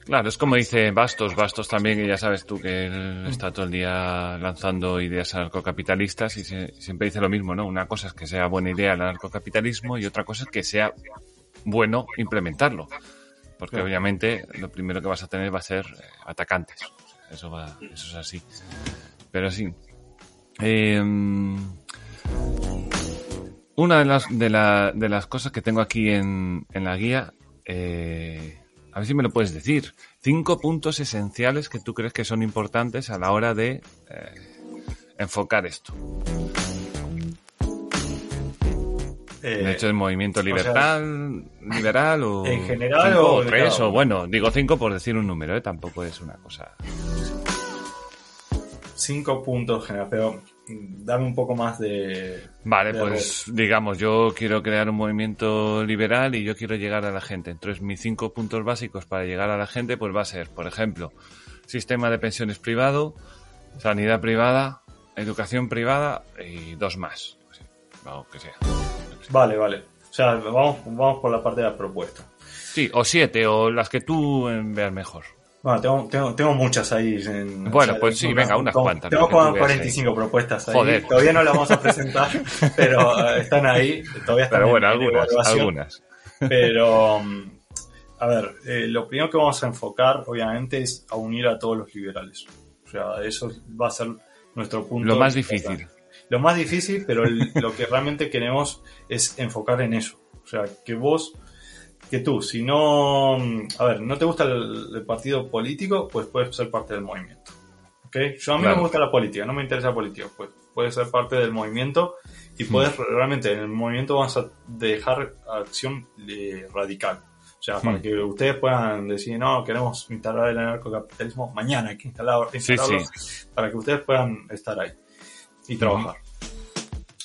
Claro, es como dice Bastos, Bastos también, que ya sabes tú que él está todo el día lanzando ideas anarcocapitalistas y siempre dice lo mismo, ¿no? Una cosa es que sea buena idea el anarcocapitalismo y otra cosa es que sea bueno implementarlo porque obviamente lo primero que vas a tener va a ser eh, atacantes. Eso, va, eso es así. Pero sí. Em, una de las, de, de, las cosas que tengo aquí en, en la guía, eh, a ver si me lo puedes decir. Cinco puntos esenciales que tú crees que son importantes a la hora de eh, enfocar esto. De hecho, el movimiento liberal, liberal o. En general o. tres, o bueno, digo cinco por decir un número, ¿eh? tampoco es una cosa. Cinco puntos general, pero dame un poco más de. Vale, pues digamos, yo quiero crear un movimiento liberal y yo quiero llegar a la gente. Entonces, mis cinco puntos básicos para llegar a la gente, pues va a ser, por ejemplo, sistema de pensiones privado, sanidad privada, educación privada y dos más. O que sea. Vale, vale. O sea, vamos, vamos por la parte de la propuesta. Sí, o siete, o las que tú veas mejor. Bueno, tengo, tengo, tengo muchas ahí. En, bueno, pues sí, venga, unas cuantas. Tengo como 45 propuestas ahí. Todavía no las vamos a presentar, pero eh, están ahí. Todavía están pero bueno, algunas, algunas. Pero, mm, a ver, eh, lo primero que vamos a enfocar, obviamente, es a unir a todos los liberales. O sea, eso va a ser nuestro punto. Lo más difícil. Lo más difícil, pero lo que realmente queremos es enfocar en eso. O sea, que vos que tú, si no, a ver, no te gusta el, partido político, pues puedes ser parte del movimiento. ¿Okay? Yo a mí no me gusta la política, no me interesa la política, pues puedes ser parte del movimiento y puedes hmm. realmente en el movimiento vamos a dejar acción eh, radical. O sea, para hmm. que ustedes puedan decir, no, queremos instalar el anarcocapitalismo mañana, hay que instalarlo, para que ustedes puedan estar ahí y trabajar.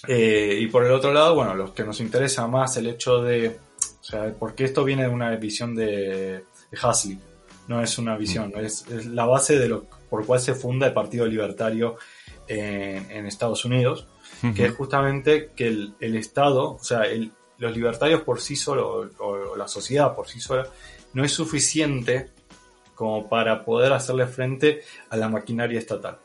Eh, y por el otro lado, bueno, los que nos interesa más el hecho de o sea, porque esto viene de una visión de, Huxley, no es una visión, mm. es, la base de lo por cual se funda el Partido Libertario en, Estados Unidos, que es justamente que el, Estado, o sea, los libertarios por sí solos, o, la sociedad por sí sola, no es suficiente como para poder hacerle frente a la maquinaria estatal.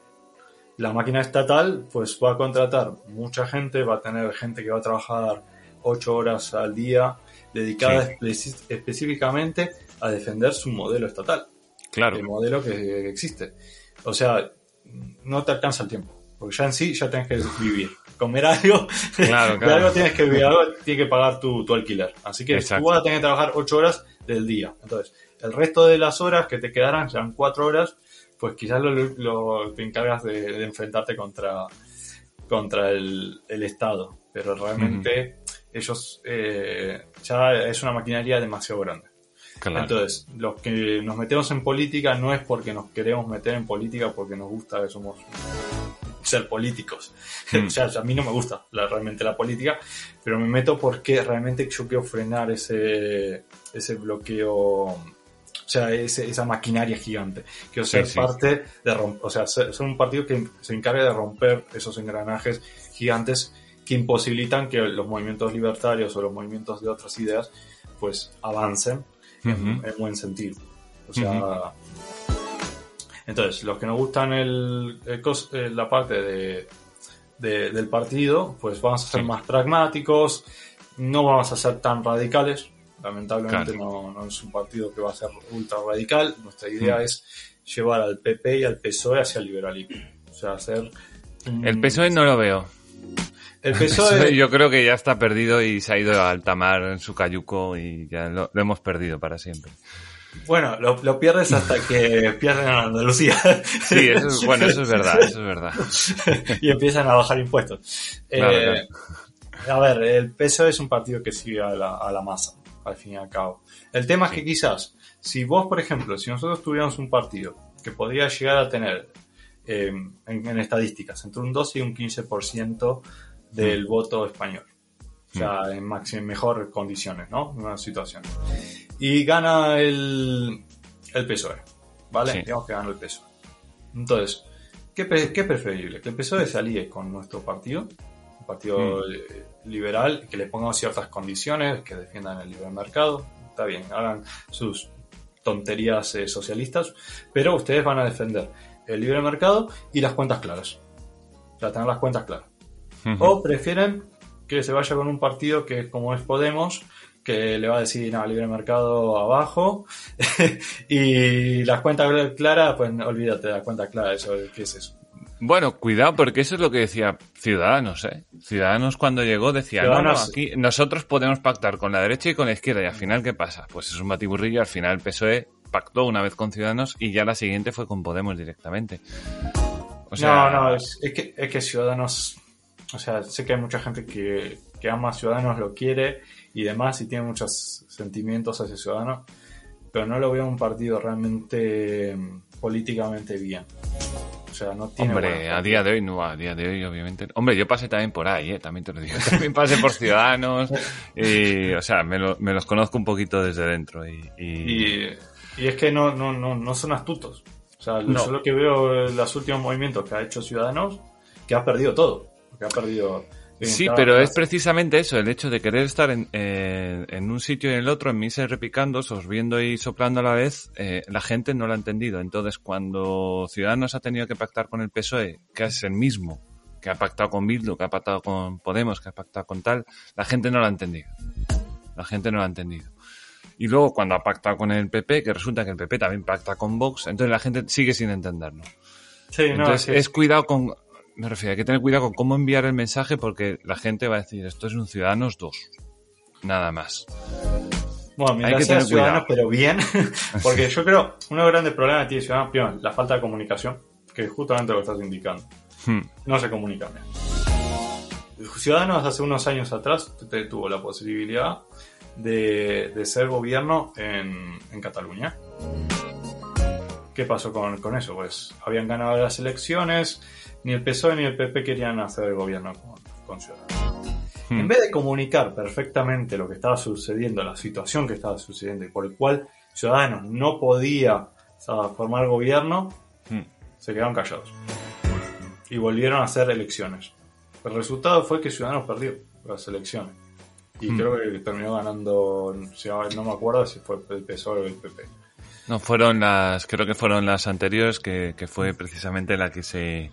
La máquina estatal pues va a contratar mucha gente, va a tener gente que va a trabajar ocho horas al día dedicada específicamente a defender su modelo estatal. Claro. El modelo que existe. O sea, no te alcanza el tiempo. Porque ya en sí ya tienes que vivir. Comer algo, claro, claro. algo tienes que vivir, algo tienes que pagar tu, alquiler. Así que tú vas a tener que trabajar ocho horas del día. Entonces, el resto de las horas que te quedarán, serán cuatro horas, pues quizás lo, te encargas de, enfrentarte contra, contra el, Estado. Pero realmente ellos eh, ya es una maquinaria demasiado grande. Entonces, los que nos metemos en política no es porque nos queremos meter en política porque nos gusta que somos ser políticos. Mm. o sea, a mí no me gusta realmente la política, pero me meto porque realmente yo quiero frenar ese, ese bloqueo, o sea, esa maquinaria gigante. Quiero ser parte de romper, o sea, ser, un partido que se encargue de romper esos engranajes gigantes que imposibilitan que los movimientos libertarios o los movimientos de otras ideas pues avancen en, buen sentido. O sea, entonces, los que nos gustan el, eh, la parte de, del partido, pues vamos a ser más pragmáticos, no vamos a ser tan radicales. Lamentablemente no, no, es un partido que va a ser ultra radical. Nuestra idea es llevar al PP y al PSOE hacia el liberalismo. O sea, hacer... El PSOE no lo veo. El PSOE... Yo creo que ya está perdido y se ha ido a alta mar en su cayuco y ya lo, hemos perdido para siempre. Bueno, lo, pierdes hasta que pierden a Andalucía. Sí, eso es, bueno, eso es verdad, eso es verdad. y empiezan a bajar impuestos. Eh, a ver, el PSOE es un partido que sigue a la, masa, al fin y al cabo. El tema es que quizás, si vos, por ejemplo, si nosotros tuviéramos un partido que podría llegar a tener eh, en, en, estadísticas entre un 12 y un 15% del mm. voto español. O sea, mm. en, máximo, mejor condiciones, ¿no? Una situación. Y gana el, el PSOE, ¿vale? Digamos que gana el PSOE. Entonces, ¿qué, ¿qué, preferible? Que el PSOE se alíe con nuestro partido, partido mm. liberal, que le pongamos ciertas condiciones, que defiendan el libre mercado. Está bien, hagan sus tonterías eh, socialistas, pero ustedes van a defender el libre mercado y las cuentas claras. O sea, tener las cuentas claras. O prefieren que se vaya con un partido que como es Podemos, que le va a decir, no, libre mercado abajo, y las cuentas claras, pues olvídate de la cuenta clara, eso, ¿qué es eso? Bueno, cuidado, porque eso es lo que decía Ciudadanos, ¿eh? Ciudadanos cuando llegó decía, no, no, aquí nosotros podemos pactar con la derecha y con la izquierda, y al final, ¿qué pasa? Pues es un batiburrillo, al final el PSOE pactó una vez con Ciudadanos y ya la siguiente fue con Podemos directamente. no, no, es, que, es que Ciudadanos o sea, sé que hay mucha gente que, que ama a Ciudadanos lo quiere y demás, y tiene muchos sentimientos hacia Ciudadanos, pero no lo veo un partido realmente mm, políticamente bien. O sea, no tiene Hombre, a día de hoy no, a día de hoy obviamente. Hombre, yo pasé también por ahí, ¿eh? también te lo digo. También pasé por Ciudadanos y, o sea, me, lo- me los conozco un poquito desde dentro y... y- Y, y es que no, no, no, no son astutos. O sea, No. yo lo que veo en los últimos movimientos que ha hecho Ciudadanos, que ha perdido todo. Que ha perdido... Sí, pero es precisamente eso, el hecho de querer estar en, eh, en un sitio y en el otro, en misa y repicando, sorbiendo y soplando a la vez, eh, la gente no lo ha entendido. Entonces, cuando Ciudadanos ha tenido que pactar con el PSOE, que es el mismo, que ha pactado con Bildu, que ha pactado con Podemos, que ha pactado con tal, la gente no lo ha entendido. La gente no lo ha entendido. Y luego, cuando ha pactado con el PP, que resulta que el PP también pacta con Vox, entonces la gente sigue sin entenderlo. Sí, no, Entonces, es que- es cuidado con. Me refiero, hay que tener cuidado con cómo enviar el mensaje porque la gente va a decir, esto es un Ciudadanos 2. Nada más. Bueno, Hay mientras que sea tener Ciudadanos, cuidado. pero bien. Porque yo creo, uno de los grandes problemas que tiene Ciudadanos, primero, la falta de comunicación, que es justamente lo que estás indicando. Hmm. No se comunican bien. Ciudadanos hace unos años atrás tuvo la posibilidad de, de ser gobierno en, en Cataluña. ¿Qué pasó con, con eso? Pues habían ganado las elecciones, ni el PSOE ni el PP querían hacer el gobierno con, con Ciudadanos. Hmm. En vez de comunicar perfectamente lo que estaba sucediendo, la situación que estaba sucediendo y por el cual Ciudadanos no podía o sea, formar gobierno, Hmm. se quedaron callados. Y volvieron a hacer elecciones. El resultado fue que Ciudadanos perdió las elecciones. Y Hmm. creo que terminó ganando, no me acuerdo si fue el PSOE o el PP. No, fueron las, creo que fueron las anteriores, que, que fue precisamente la que se,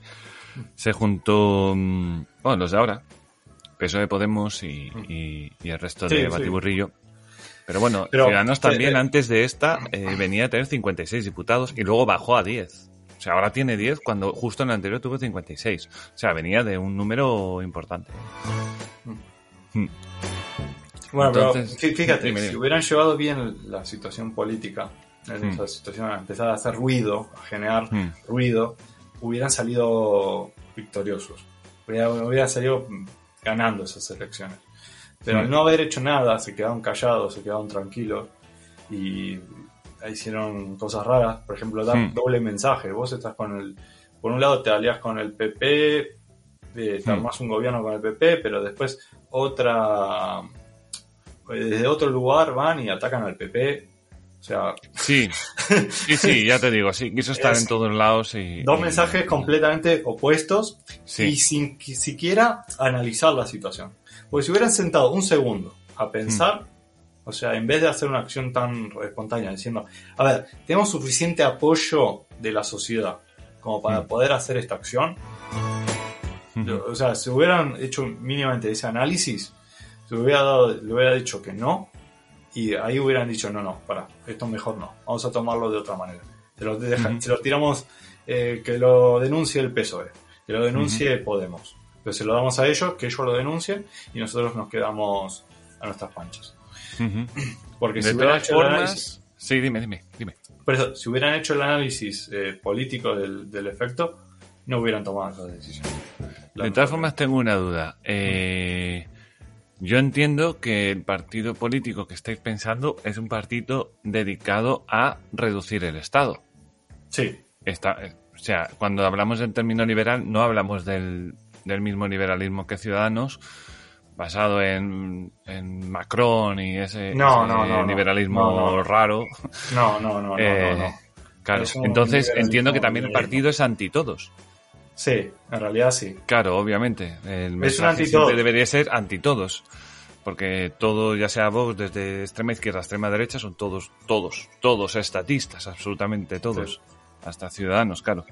se juntó, mm, bueno, los de ahora, PSOE, Podemos y, y, y el resto Sí, de sí. Batiburrillo. Pero bueno, Pero, Ciudadanos también eh, eh, antes de esta eh, venía a tener 56 diputados y luego bajó a 10. O sea, ahora tiene 10 cuando justo en el anterior tuvo 56. O sea, venía de un número importante. Hmm. Bueno, Entonces, pero fí- fíjate, dime, si hubieran llevado bien la situación política, en Hmm. situación, a empezar a hacer ruido, a generar Hmm. ruido, hubieran salido victoriosos. Hubiera- Hubieran salido mm, ganando esas elecciones. Pero al no haber hecho nada, se quedaron callados, se quedaron tranquilos y hicieron cosas raras. Por ejemplo, dar doble mensaje. Vos estás con el. Por un lado te alías con el PP, eh, te armás un gobierno con el PP, pero después otra. Desde otro lugar van y atacan al PP. O sea, Sí, sí, sí, ya te digo, sí, quiso estar Es- en todos lados y... dos y- mensajes completamente opuestos Sí. y sin qui- siquiera analizar la situación. Porque si hubieran sentado un segundo a pensar, o sea, en vez de hacer una acción tan espontánea, diciendo, a ver, tenemos suficiente apoyo de la sociedad como para Mm. poder hacer esta acción. O sea, si hubieran hecho mínimamente ese análisis, se hubiera dado, le hubiera dicho que no, y ahí hubieran dicho, no, no, para, esto mejor no, vamos a tomarlo de otra manera. Se lo, deja- se lo tiramos, eh, que lo denuncie el PSOE, que lo denuncie Podemos. Pero se lo damos a ellos, que ellos lo denuncien, y nosotros nos quedamos a nuestras panchas. Porque De si hubieran hecho el análisis. Sí, dime, dime, dime. por eso, si hubieran hecho el análisis eh, político del, del efecto, no hubieran tomado esa decisión. De todas formas, tengo una duda. Eh, yo entiendo que el partido político que estáis pensando es un partido dedicado a reducir el Estado. Sí, Está, eh, o sea, cuando hablamos del término liberal, no hablamos del, del mismo liberalismo que Ciudadanos, basado en, en Macron y ese, No, ese no, no, no. liberalismo raro. no, no, no, no, Eh. Claro, entonces entiendo que también el partido es anti todos. Sí, en realidad sí. Claro, obviamente. El un mensaje siempre todos. debería ser anti todos. Porque todo, ya sea Vox, desde extrema izquierda a extrema derecha, son todos, todos, todos estatistas, absolutamente todos. Sí. Hasta ciudadanos, claro.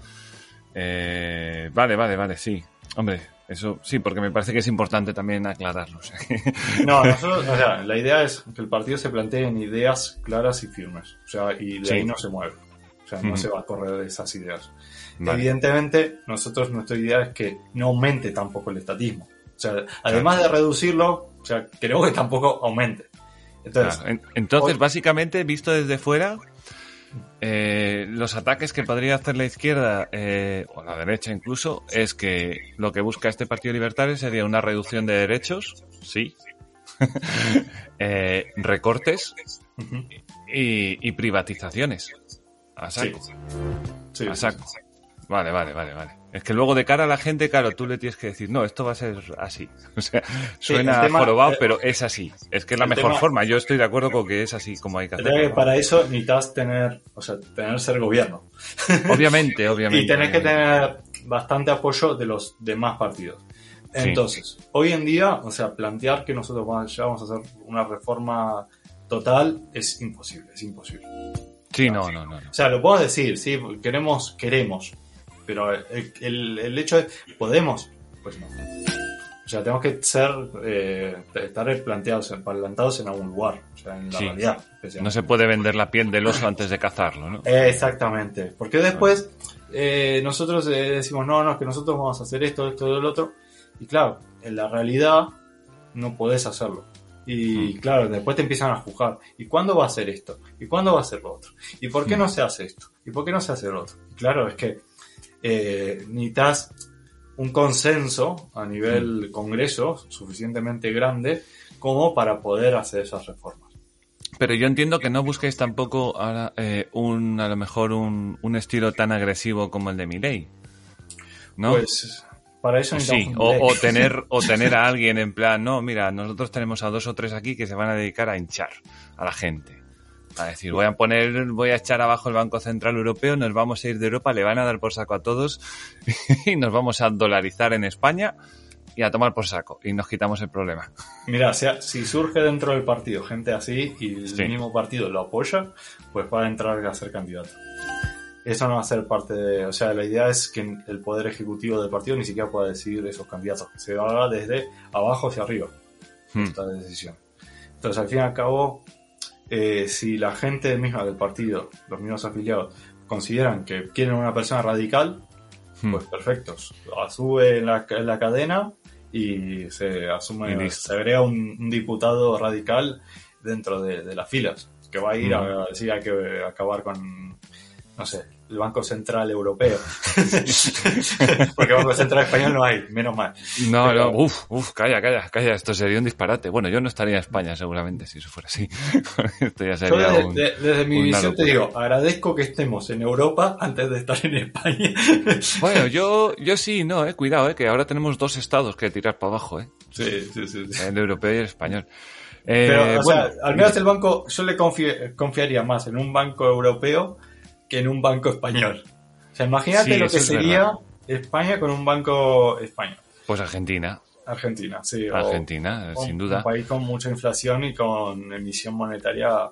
Eh, vale, vale, vale, sí. Hombre, eso sí, porque me parece que es importante también aclararlo. No, nosotros, o sea, la idea es que el partido se plantee en ideas claras y firmes. O sea, y de Sí. ahí no se mueve. O sea, no se va a correr de esas ideas. Vale. Evidentemente, nosotros nuestra idea es que no aumente tampoco el estatismo. O sea, además de reducirlo, o sea, queremos que tampoco aumente. Entonces, Claro, Entonces, hoy- básicamente, visto desde fuera, eh, los ataques que podría hacer la izquierda eh, o la derecha incluso es que lo que busca este Partido Libertario sería una reducción de derechos, sí, eh, recortes y, y, privatizaciones. A saco. a saco. Vale, vale, vale, vale. Es que luego de cara a la gente, claro, tú le tienes que decir, no, esto va a ser así. O sea, suena jorobado, eh, pero es así. Es que es la mejor forma. Yo estoy de acuerdo con que es así como hay que hacerlo. para eso necesitas tener, o sea, tener ser gobierno. Obviamente, obviamente. y tenés que tener bastante apoyo de los demás partidos. Entonces, hoy en día, o sea, plantear que nosotros vamos a hacer una reforma total es imposible, es imposible. Sí, no, no, no. O sea, lo puedo decir, sí, queremos, queremos, pero el, el, hecho de, ¿podemos? Pues no. O sea, tenemos que ser, eh, estar planteados, plantados en algún lugar, o sea, en la realidad. No se puede vender la piel del oso antes de cazarlo, ¿no? exactamente. Porque después eh, nosotros eh, decimos, no, no, que nosotros vamos a hacer esto, esto y lo otro. Y claro, en la realidad no podés hacerlo. Y hmm. claro, después te empiezan a juzgar. ¿Y cuándo va a ser esto? ¿Y cuándo va a ser lo otro? ¿Y por qué hmm. no se hace esto? ¿Y por qué no se hace lo otro? Y claro, es que eh, necesitas un consenso a nivel mm. Congreso suficientemente grande como para poder hacer esas reformas. Pero yo entiendo que no busquéis tampoco ahora eh, un, a lo mejor un, estilo tan agresivo como el de Milei. ¿No? Pues para eso sí, o, tener o tener a alguien en plan, no, mira, nosotros tenemos a dos o tres aquí que se van a dedicar a hinchar a la gente. A decir, voy a poner, voy a echar abajo el Banco Central Europeo, nos vamos a ir de Europa, le van a dar por saco a todos y nos vamos a dolarizar en España y a tomar por saco y nos quitamos el problema. Mira, si surge dentro del partido gente así y el mismo partido lo apoya, pues va a entrar a ser candidato. Eso no va a ser parte de, o sea, la idea es que el poder ejecutivo del partido ni siquiera pueda decidir esos candidatos. Se haga desde abajo hacia arriba hmm. esta decisión. Entonces, al fin y al cabo, eh, si la gente misma del partido, los mismos afiliados, consideran que quieren una persona radical, hmm. pues perfecto. Sube en la, la cadena y se asume, se agrega un, diputado radical dentro de, las filas, que va a ir a hmm. decir hay que acabar con, no sé, el Banco Central Europeo. Porque Banco Central Español no hay, menos mal. No, no, uff, uff, calla, calla, calla, esto sería un disparate. Bueno, yo no estaría en España seguramente si eso fuera así. esto ya sería desde, mi visión te digo, agradezco que estemos en Europa antes de estar en España. bueno, yo, yo sí, no, eh, cuidado, eh, que ahora tenemos dos estados que tirar para abajo, eh. Sí, sí, sí. El europeo y el español. Pero, eh, o sea, al menos el banco, yo le confiaría más en un banco europeo que en un banco español. O sea, imagínate lo que sería España con un banco español. Pues Argentina. Argentina, sí. Argentina, sin duda. Un país con mucha inflación y con emisión monetaria.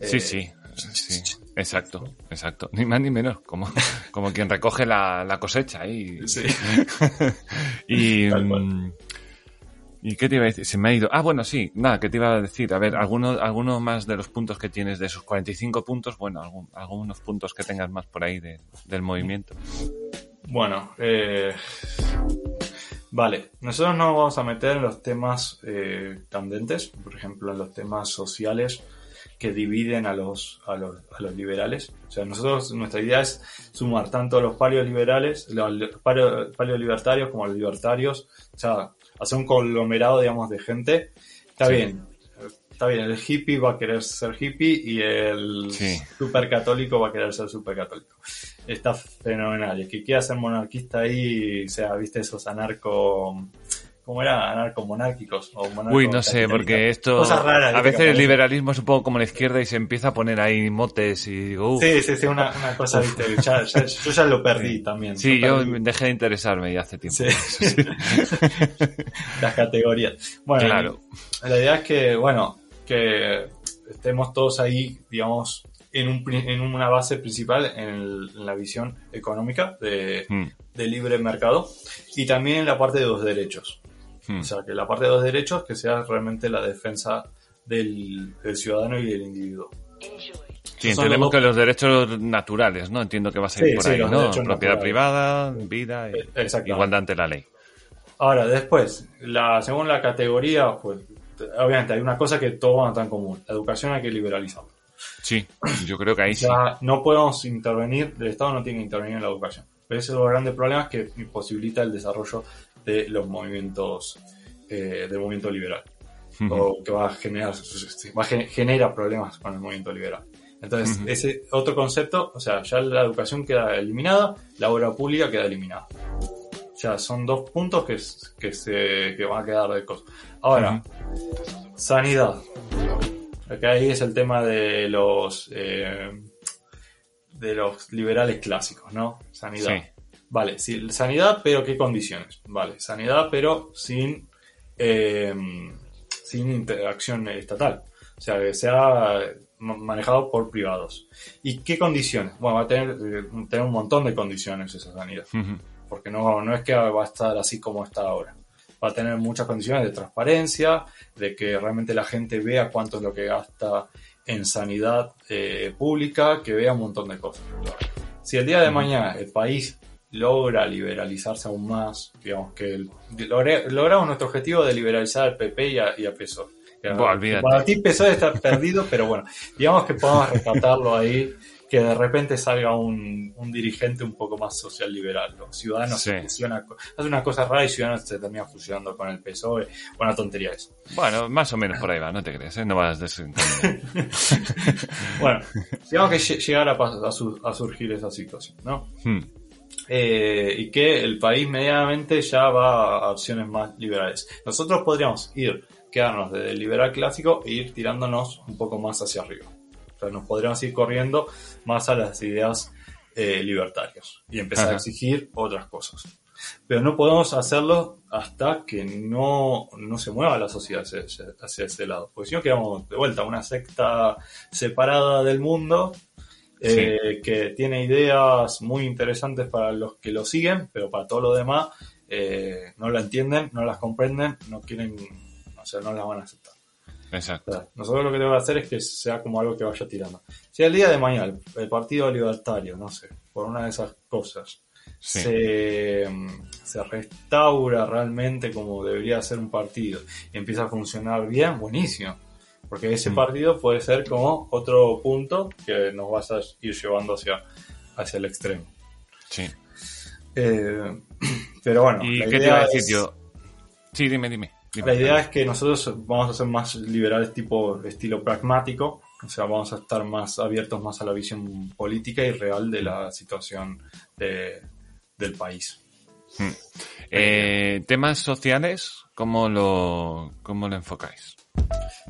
sí, eh, sí, sí. Exacto, exacto. Ni más ni menos. Como, como quien recoge la, cosecha ahí. Sí. y. ¿Y qué te iba a decir? Se me ha ido. Ah, bueno, sí, nada, ¿qué te iba a decir? A ver, algunos alguno más de los puntos que tienes de esos 45 puntos, bueno, algunos puntos que tengas más por ahí del movimiento. Bueno, eh, vale, nosotros no vamos a meter en los temas eh, candentes, por ejemplo, en los temas sociales que dividen a los, a los, a los liberales. O sea, nosotros, nuestra idea es sumar tanto a los paleoliberales, los paleolibertarios como a los libertarios, o sea, hacer un conglomerado, digamos, de gente. Está bien. Está bien, el hippie va a querer ser hippie y el supercatólico va a querer ser supercatólico. Está fenomenal. Y el que quiera ser monarquista ahí, o sea, viste esos anarco ¿Cómo era? Anarcomonárquicos. O Uy, no sé, porque esto. a veces el liberalismo es un poco como la izquierda y se empieza a poner ahí motes y digo, Sí, sí, sí, una, una cosa, viste. yo ya lo perdí también. Sí, yo dejé de interesarme ya hace tiempo. Sí. Las categorías. Bueno, claro. la idea es que, bueno, que estemos todos ahí, digamos, en, un, en una base principal en, la visión económica de, hmm. de libre mercado y también en la parte de los derechos. Hmm. O sea, que la parte de los derechos que sea realmente la defensa del, ciudadano y del individuo. Sí, entendemos que los derechos naturales, ¿no? Entiendo que va a ser por ahí, ¿no? Propiedad privada, vida, y eh, igualdad ante la ley. Ahora, después, la, según la categoría, pues obviamente hay una cosa que todos van a estar en común. La educación hay que liberalizarla. Sí, yo creo que ahí o sea, no podemos intervenir, el Estado no tiene que intervenir en la educación. Pero ese es el grande problema que imposibilita el desarrollo de los movimientos, eh, del movimiento liberal. O que va a generar, va a genera problemas con el movimiento liberal. Entonces, ese otro concepto, o sea, ya la educación queda eliminada, la obra pública queda eliminada. O sea, son dos puntos que, que, se, que van a quedar de cosas. Ahora, sanidad. Acá ahí es el tema de los eh, de los liberales clásicos, ¿no? Sanidad. Vale, sí, sanidad, pero ¿qué condiciones? Vale, sanidad, pero sin, eh, sin interacción estatal. O sea, que sea manejado por privados. ¿Y qué condiciones? Bueno, va a tener, eh, tener un montón de condiciones esa sanidad. Porque no, no es que va a estar así como está ahora. Va a tener muchas condiciones de transparencia, de que realmente la gente vea cuánto es lo que gasta en sanidad eh, pública, que vea un montón de cosas. Si el día de mañana el país logra liberalizarse aún más, digamos que logramos nuestro objetivo de liberalizar al PP y a, y a PSOE para ti PSOE está perdido, pero bueno, digamos que podemos rescatarlo ahí, que de repente salga un, dirigente un poco más social liberal. Los ciudadanos se fusiona, hace una cosa rara y Ciudadanos se termina fusionando con el PSOE. Buena tontería eso. Bueno, más o menos por ahí va, no te crees, ¿eh? no vas a Bueno, digamos que llegara a, a, surgir esa situación, ¿no? Hmm. Eh, y que el país medianamente ya va a opciones más liberales. Nosotros podríamos ir quedarnos desde el liberal clásico e ir tirándonos un poco más hacia arriba. O sea, nos podríamos ir corriendo más a las ideas eh, libertarias y empezar a exigir otras cosas. Pero no podemos hacerlo hasta que no, se mueva la sociedad hacia, ese lado. Porque si no quedamos de vuelta una secta separada del mundo eh, que tiene ideas muy interesantes para los que lo siguen, pero para todo lo demás eh, no la entienden, no las comprenden, no quieren sea, no las van a aceptar. Exacto. nosotros lo que debemos hacer es que sea como algo que vaya tirando. Si el día de mañana el Partido Libertario, no sé, por una de esas cosas, se, se, restaura realmente como debería ser un partido y empieza a funcionar bien, buenísimo. Porque ese mm. partido puede ser como otro punto que nos va a ir llevando hacia, hacia el extremo. Sí. Eh, pero bueno. ¿Y qué te iba a decir yo? Sí, dime, dime. La idea es que nosotros vamos a ser más liberales tipo estilo pragmático, o sea, vamos a estar más abiertos más a la visión política y real de la situación del país. Hmm. Eh, ¿Temas sociales? ¿Cómo lo, cómo lo enfocáis?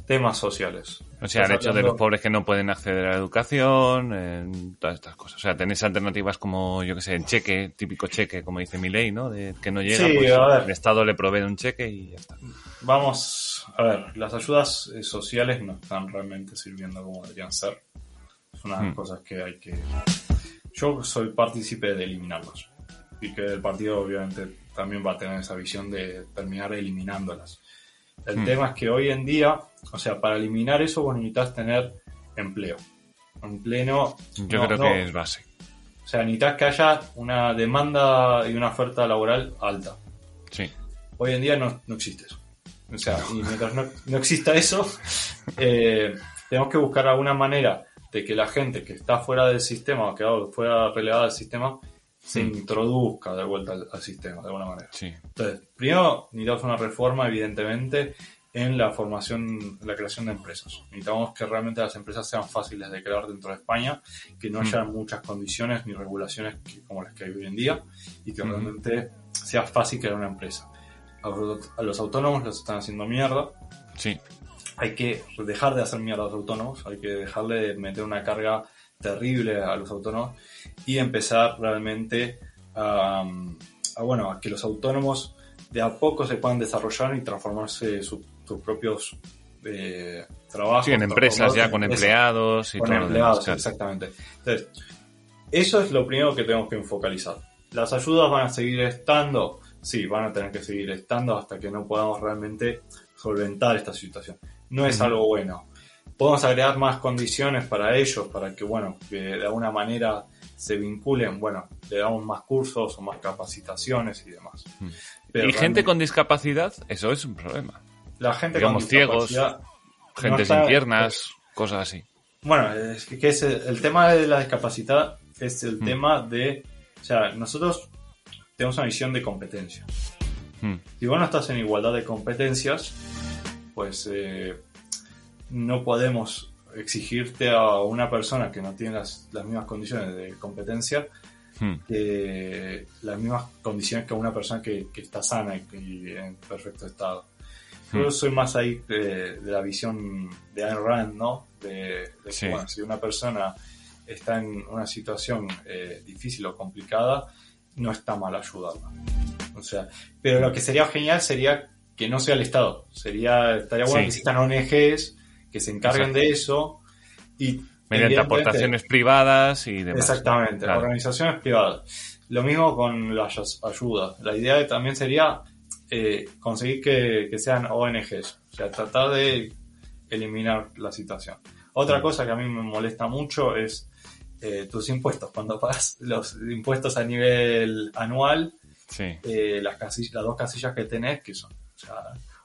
Temas sociales. O sea, el hecho de los pobres que no pueden acceder a la educación, en todas estas cosas. O sea, tenéis alternativas como, yo que sé, el cheque, típico cheque, como dice mi ley, ¿no? De que no llega, pues el Estado le provee un cheque y ya está. Vamos, a ver, las ayudas eh, sociales no están realmente sirviendo como deberían ser. Es una de las hmm. cosas que hay que... Yo soy partícipe de eliminarlas. Y que el partido obviamente también va a tener esa visión de terminar eliminándolas. El hmm. tema es que hoy en día, o sea, para eliminar eso vos necesitas tener empleo. En pleno... Yo creo que es base. O sea, necesitas que haya una demanda y una oferta laboral alta. Sí. Hoy en día no, existe eso. O sea, y mientras no, exista eso, eh, tenemos que buscar alguna manera de que la gente que está fuera del sistema o que fuera relegada del sistema se introduzca de vuelta al, sistema, de alguna manera. Sí. Entonces, primero necesitamos una reforma, evidentemente, en la formación, la creación de empresas. Necesitamos que realmente las empresas sean fáciles de crear dentro de España, que no mm. haya muchas condiciones ni regulaciones como las que hay hoy en día y que mm. realmente sea fácil crear una empresa. A los autónomos los están haciendo mierda. Sí. Hay que dejar de hacer mierda a los autónomos, hay que dejarle de meter una carga terrible a los autónomos y empezar realmente a, bueno, a que los autónomos de a poco se puedan desarrollar y transformarse sus propios eh, trabajos. Sí, en empresas ya con empleados y con empleados, exactamente. Entonces, eso es lo primero que tenemos que enfocalizar. ¿Las ayudas van a seguir estando? Sí, van a tener que seguir estando hasta que no podamos realmente solventar esta situación. No es algo bueno podemos agregar más condiciones para ellos, para que, bueno, que de alguna manera se vinculen, bueno, le damos más cursos o más capacitaciones y demás. Hmm. y gente con discapacidad, eso es un problema. La gente Digamos, con ciegos, gente sin piernas, cosas así. Bueno, es que es el, el tema de la discapacidad es el Mm. tema de, o sea, nosotros tenemos una visión de competencia. Mm, Si vos no estás en igualdad de competencias, pues eh, no podemos exigirte a una persona que no tiene las, las mismas condiciones de competencia mm, eh, las mismas condiciones que una persona que, que está sana y, y en perfecto estado. Yo Hmm. soy más ahí de, de la visión de Ayn Rand, ¿no? De, de que, Sí. bueno, si una persona está en una situación eh, difícil o complicada, no está mal ayudarla. O sea, pero lo que sería genial sería que no sea el Estado. Sería, estaría bueno Sí. que existan ONGs que se encarguen Exacto. de eso y Mediante aportaciones privadas y demás. Exactamente, Claro. organizaciones privadas. Lo mismo con las ayudas. La idea también sería eh, conseguir que, que sean ONGs, o sea, tratar de eliminar la situación. Otra cosa que a mí me molesta mucho es eh, tus impuestos. Cuando pagas los impuestos a nivel anual, Sí. eh, las, casillas, las dos casillas que tenés, que son, o sea,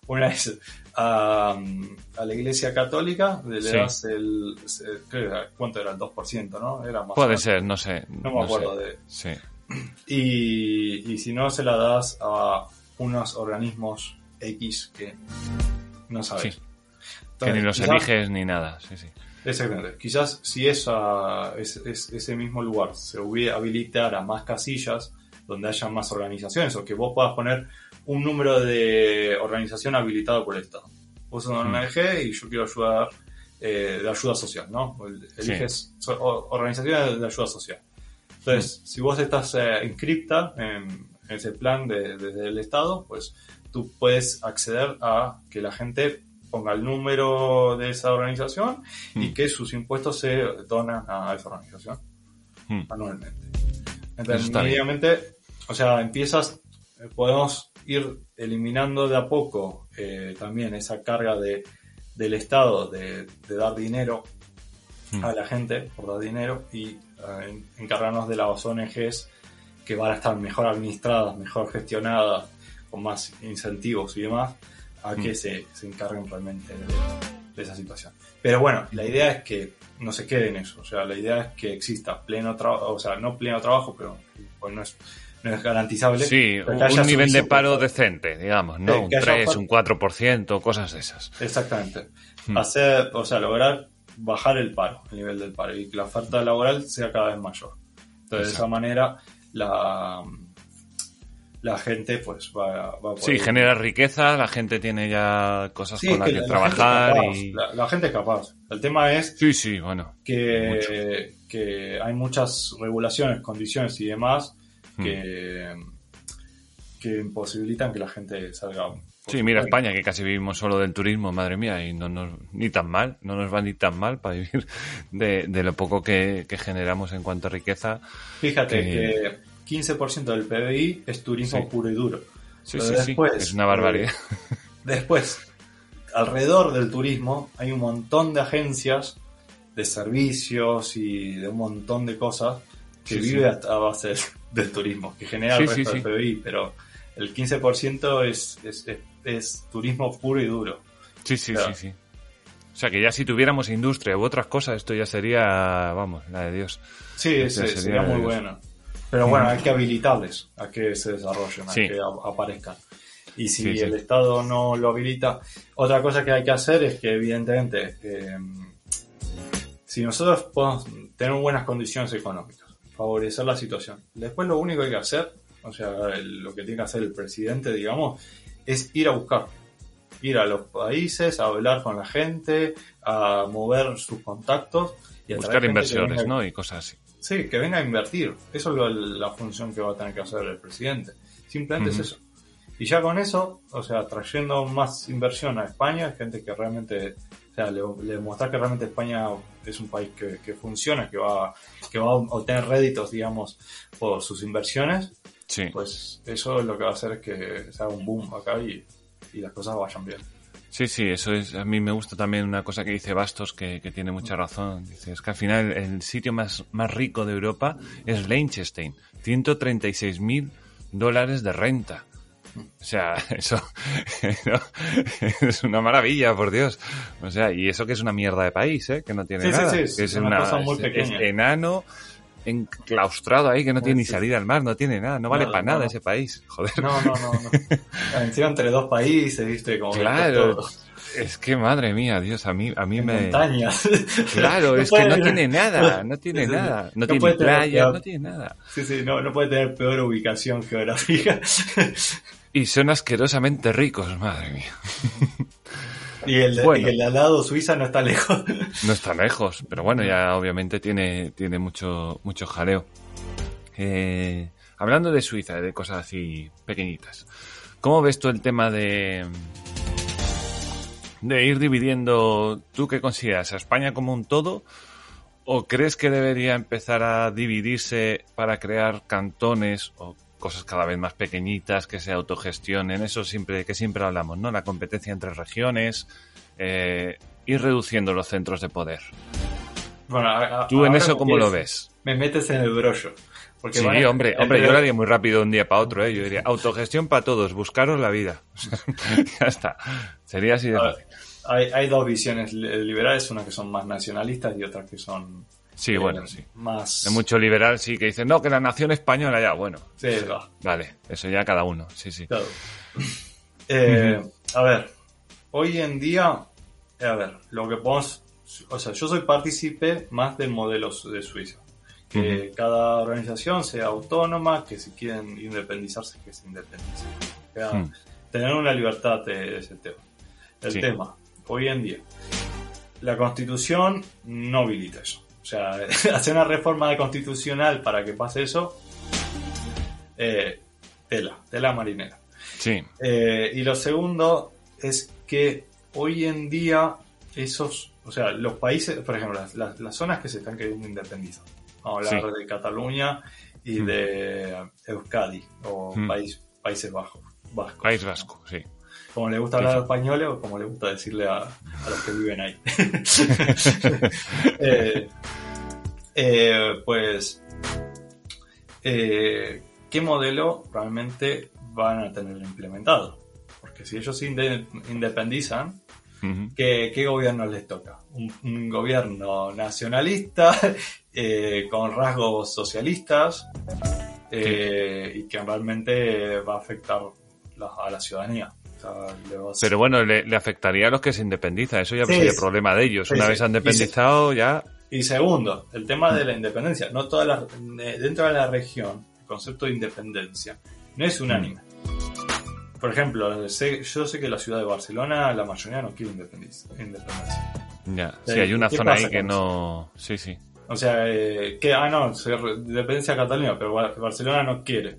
una es a, a la Iglesia Católica, le Sí. das el, era- ¿cuánto era? El 2%, ¿no? Era más Puede ser, no sé. No me acuerdo sé. de... Sí. Y, y si no, se la das a unos organismos X que no sabes. Sí. Entonces, que ni los quizás- eliges ni nada. Sí, sí. Exactamente. Quizás si esa, es, es- ese mismo lugar se hubiera habilitara más casillas donde haya más organizaciones o que vos puedas poner un número de organización habilitado por el Estado. Vos sos una Mm. ONG y yo quiero ayudar eh, de ayuda social, ¿no? El- Eliges o- organizaciones de ayuda social. Entonces, si vos estás eh, inscripta en, en ese plan de- desde el Estado, pues tú puedes acceder a que la gente ponga el número de esa organización y Mm. que sus impuestos se donan a esa organización Mm. anualmente. Entonces, inmediatamente, o sea, empiezas, eh, podemos ir eliminando de a poco eh, también esa carga de, del Estado de, de dar dinero Mm. a la gente por dar dinero y eh, en- encargarnos de las ONGs que van a estar mejor administradas, mejor gestionadas, con más incentivos y demás, a que Mm. se, se encarguen realmente de, de esa situación. Pero bueno, la idea es que no se quede en eso, o sea, la idea es que exista pleno trabajo, o sea, no pleno trabajo, pero pues no es, no es garantizable. Sí, un, nivel de paro decente, digamos, ¿no? Sí, un que haya 3, par- un 4%, cosas de esas. Exactamente. Hmm. Hacer, o sea, lograr bajar el paro, el nivel del paro, y que la oferta laboral sea cada vez mayor. Entonces, de esa manera, la, la gente, pues, va, va a poder. Sí, genera riqueza, la gente tiene ya cosas Sí, con las que la- trabajar gente es capaz, y... la, la gente es capaz. El tema es Sí, sí, bueno. que, que hay muchas regulaciones, condiciones y demás Hmm. que, que imposibilitan que la gente salga. Sí, mira. España, que casi vivimos solo del turismo, madre mía, y no nos, ni tan mal, no nos va ni tan mal para vivir de, de lo poco que, que generamos en cuanto a riqueza. Fíjate que- que 15% del PBI es turismo Sí. puro y duro. Sí, Pero sí, sí, después, es una barbaridad. eh, después, alrededor del turismo hay un montón de agencias de servicios y de un montón de cosas que Sí, vive a, a base del, turismo, que genera el Sí, sí, resto sí. del PBI, pero el 15% es, es, es- es turismo puro y duro. Sí, sí, Claro. sí, sí. O sea, que ya si tuviéramos industria u otras cosas, esto ya sería, vamos, la de Dios. Sí, ese- sería sería muy bueno. Pero bueno, hay que habilitarles a que se desarrollen, a Sí. que aparezcan. Y si Sí, sí. el Estado no lo habilita, otra cosa que hay que hacer es que evidentemente, eh, si nosotros podemos tener buenas condiciones económicas, favorecer la situación, después lo único que hay que hacer, o sea, el- lo que tiene que hacer el presidente, digamos, es ir a buscar, ir a los países, a hablar con la gente, a mover sus contactos y a Buscar inversiones, venga- ¿no? Y cosas así. Sí, que venga a invertir. Eso es lo- la función que va a tener que hacer el presidente. Simplemente Ujú. es eso. Y ya con eso, o sea, trayendo más inversión a España, gente que realmente, o sea, le, le mostrar que realmente España es un país que, que funciona, que va, que va a obtener réditos, digamos, por sus inversiones, Sí. pues eso es lo que va a hacer que se haga un boom acá y, y las cosas vayan bien. Sí, sí, eso es. A mí me gusta también una cosa que dice Bastos, que, que tiene mucha razón. Dice, es que al final el sitio más, más rico de Europa es Liechtenstein. 136 mil dólares de renta. O sea, eso es una maravilla, por Dios. O sea, y eso que es una mierda de país, ¿eh? Que no tiene Sí, nada. sí, es es, una cosa muy es- pequeña. es enano, enclaustrado ahí, que no tiene ni salida al mar, no tiene nada, no vale para nada ese país. Joder. No, no, no, no. Encima entre dos países, viste, como Claro. Es que madre mía, Dios, a mí, a mí en me. montañas. Claro, No es que no tiene nada, no tiene Sí, sí. nada. No, No tiene playa, peor- no tiene nada. Sí, sí, no, no puede tener peor ubicación geográfica. Y son asquerosamente ricos, madre mía. y, el, de- Bueno. y el de al lado, Suiza, no está lejos. No está lejos, pero bueno, ya obviamente tiene, tiene mucho, mucho jaleo. Eh, hablando de Suiza, de cosas así pequeñitas, ¿cómo ves tú el tema de, de ir dividiendo, tú qué consideras, a España como un todo? ¿O crees que debería empezar a dividirse para crear cantones o cosas cada vez más pequeñitas que se autogestionen? Eso siempre, que siempre hablamos, ¿no? La competencia entre regiones, eh, ir reduciendo los centros de poder. Bueno, a- a- ¿Tú en eso cómo lo ves? Me metes en el brollo. Porque Sí, hombre, hombre, yo lo haría muy rápido de un día para otro, ¿eh? Yo diría, autogestión para todos, buscaros la vida. ya está. Sería así de fácil. Hay, hay dos visiones li- liberales, una que son más nacionalistas y otras que son Sí, eh, bueno, sí. más... Hay mucho liberal, sí, que dice, no, que la nación española ya, bueno. Sí, va, Vale, eso ya cada uno, sí, sí. claro. Eh, A ver, hoy en día, eh, a ver, lo que podemos... O sea, yo soy partícipe más del modelo de Suiza. Que cada organización sea autónoma, que si quieren independizarse, que se independicen. O sea, Mm. Tener una libertad de ese tema. El Sí. tema, hoy en día, la constitución no habilita eso. O sea, hacer una reforma constitucional para que pase eso, eh, tela, tela marinera. Sí, Eh, y lo segundo es que hoy en día esos, o sea, los países, por ejemplo, las, las- las zonas que se están queriendo independizar. Vamos a hablar de Cataluña y Mm. de Euskadi o Mm. país, Países Bajos. Vascos. País Vasco, sí. Como le gusta hablar sí. español o como le gusta decirle a, a los que viven ahí. Eh, eh, pues, eh, ¿qué modelo realmente van a tener implementado? Porque si ellos se inde- independizan. ¿qué, qué gobierno les toca? Un, un gobierno nacionalista, eh, con rasgos socialistas, y que realmente va a afectar la- a la ciudadanía. Pero bueno, le, le afectaría a los que se independizan, eso ya Sí, sería sí. problema de ellos. Sí, Una sí. vez se han Y se- independizado, ya... Y segundo, el tema de la independencia. No todas las, eh, dentro de la región, el concepto de independencia no es unánime. Por ejemplo, sé- yo sé que la ciudad de Barcelona, la mayoría no quiere independencia. Ya, Eh, sí, hay una ¿qué zona ahí que no... Sí, sí. O sea, eh, que, ah, no, se independencia de Cataluña, pero Bar- Barcelona no quiere.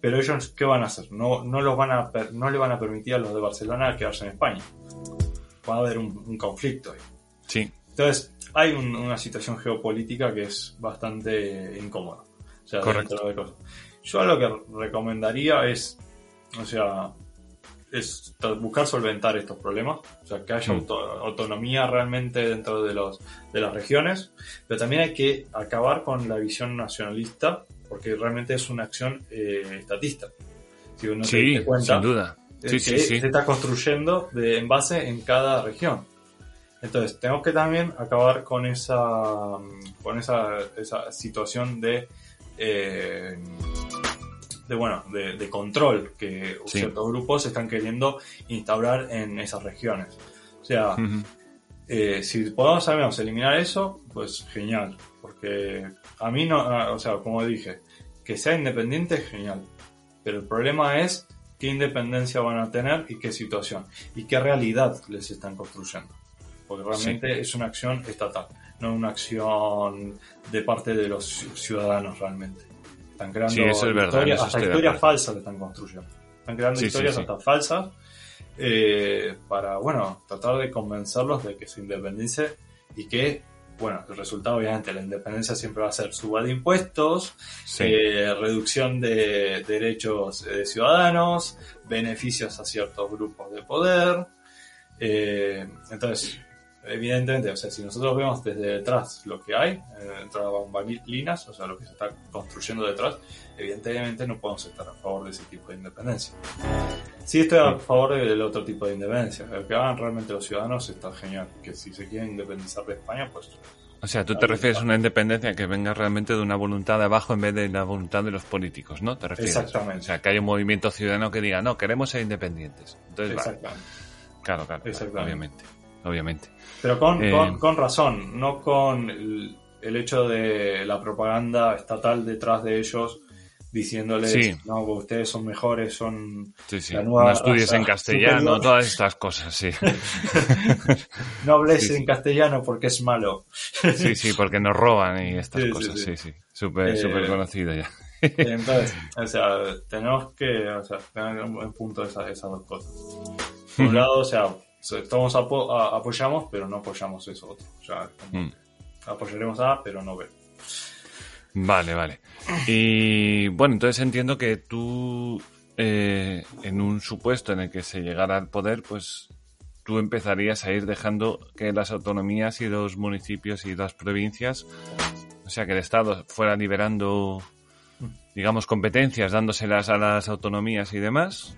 Pero ellos, ¿qué van a hacer? No, no, los van a no le van a permitir a los de Barcelona quedarse en España. Va a haber un, un conflicto ahí. Sí, Entonces, hay un- una situación geopolítica que es bastante incómoda. O sea, Correcto. de cosas. Yo lo que recomendaría es, o sea, es buscar solventar estos problemas, o sea, que haya Mm. auto- autonomía realmente dentro de, los, de las regiones, pero también hay que acabar con la visión nacionalista, porque realmente es una acción eh, estatista. Si uno se sí, diste cuenta, sin duda. Sí, sí, que sí. se está construyendo de, en base en cada región. Entonces, tenemos que también acabar con esa, con esa, esa situación de, eh, de bueno, de, de control que Sí. ciertos grupos están queriendo instaurar en esas regiones. O sea, eh, si podemos al menos eliminar eso, pues genial. Porque a mí no, o sea, como dije, que sea independiente es genial. Pero el problema es qué independencia van a tener y qué situación. Y qué realidad les están construyendo. Porque realmente es una acción estatal, no una acción de parte de los ci- ciudadanos realmente. Están creando Sí, eso es verdad, historias, eso hasta historias falsas le están construyendo. Están creando Sí, sí, historias sí. hasta falsas eh, para, bueno, tratar de convencerlos de que se independice y que, bueno, el resultado obviamente la independencia siempre va a ser suba de impuestos, Sí. eh, reducción de derechos eh, de ciudadanos, beneficios a ciertos grupos de poder. eh, entonces, evidentemente, o sea, si nosotros vemos desde detrás lo que hay, dentro de bambalinas, o sea, lo que se está construyendo detrás, evidentemente no podemos estar a favor de ese tipo de independencia. Sí estoy a favor del otro tipo de independencia. Lo que hagan realmente los ciudadanos está genial. Que si se quieren independizar de España, pues... O sea, tú te refieres a una independencia que venga realmente de una voluntad de abajo en vez de la voluntad de los políticos, ¿no? ¿Te refieres? Exactamente. O sea, que haya un movimiento ciudadano que diga, no, queremos ser independientes. Entonces, Exactamente. Claro, claro, claro, Exactamente. obviamente. Obviamente. Pero con, Eh, con, con razón, no con el, el hecho de la propaganda estatal detrás de ellos diciéndoles, Sí. no, pues ustedes son mejores, son... Sí, sí. La nueva No estudies raza en castellano, superior. todas estas cosas, sí. No hables en castellano porque es malo. Sí, sí, porque nos roban y estas cosas, sí, sí. Súper, Eh, conocido ya. Entonces, o sea, tenemos que o sea, tener un buen punto de esas dos cosas. Por un lado, o sea, estamos apo- apoyamos, pero no apoyamos eso otro. O sea, Mm. apoyaremos A, pero no B. Vale, vale. Y bueno, entonces entiendo que tú, eh, en un supuesto en el que se llegara al poder, pues tú empezarías a ir dejando que las autonomías y los municipios y las provincias, o sea, que el Estado fuera liberando, digamos, competencias, dándoselas a las autonomías y demás.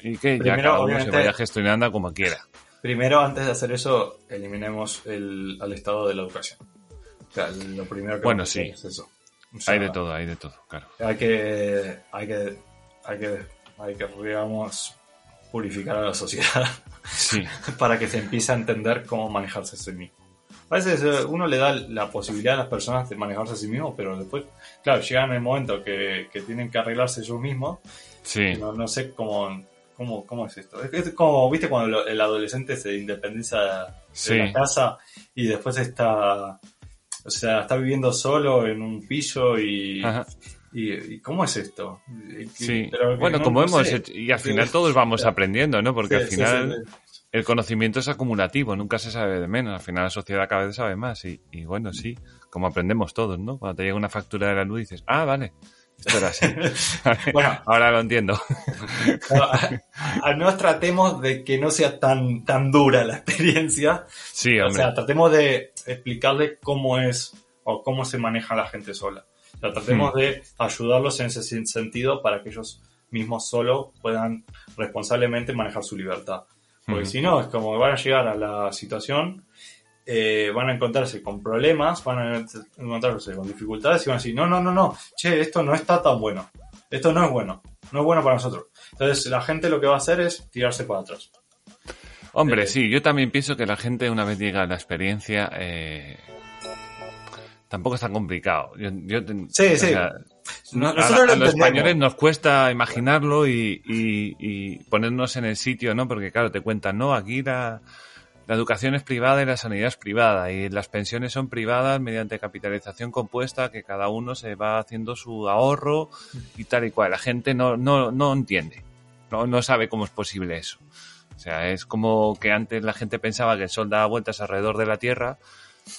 Y que ya Primero, cada uno se vaya gestionando como quiera. Primero, antes de hacer eso, eliminemos el, al estado de la educación. O sea, lo primero que Bueno, sí. es eso. O sea, Hay de todo, hay de todo, claro. Hay que, hay que, hay que, hay que, digamos, purificar a la sociedad Sí, para que se empiece a entender cómo manejarse a sí mismo. A veces eh, uno le da la posibilidad a las personas de manejarse a sí mismos, pero después, claro, llegan el momento que, que tienen que arreglarse ellos mismos. sí. No, no sé cómo, cómo, cómo es esto. Es, como, viste, cuando el adolescente se independiza de Sí. la casa y después está, o sea, está viviendo solo en un piso y, y, y ¿cómo es esto? Y- Sí, pero bueno, no- como no hemos hecho, y al Sí. final todos vamos aprendiendo, ¿no? Porque Sí, al final el conocimiento es acumulativo, nunca se sabe de menos, al final la sociedad cada vez sabe más y, y bueno, sí, como aprendemos todos, ¿no? Cuando te llega una factura de la luz dices, ah, vale, esto era así. Bueno. ahora lo entiendo. No, a- a- no tratemos de que no sea tan, tan dura la experiencia. Sí, O sea, tratemos de explicarle cómo es o cómo se maneja la gente sola. O sea, tratemos Hmm. de ayudarlos en ese sen- sentido para que ellos mismos solo puedan responsablemente manejar su libertad. Porque Ujú. si no, es como que van a llegar a la situación, eh, van a encontrarse con problemas, van a encontrarse con dificultades y van a decir, no, no, no, no, che, esto no está tan bueno. Esto no es bueno. No es bueno para nosotros. Entonces la gente lo que va a hacer es tirarse para atrás. Hombre, eh, sí, yo también pienso que la gente una vez llega a la experiencia, eh, tampoco es tan complicado. Yo, Sí, sí. sea, No- a- nosotros a, lo los españoles nos cuesta imaginarlo y, y- y ponernos en el sitio, ¿no? Porque claro, te cuentan, no, aquí la, la educación es privada y la sanidad es privada y las pensiones son privadas mediante capitalización compuesta que cada uno se va haciendo su ahorro y tal y cual. La gente no, no, no entiende, no, no sabe cómo es posible eso. O sea, es como que antes la gente pensaba que el sol daba vueltas alrededor de la Tierra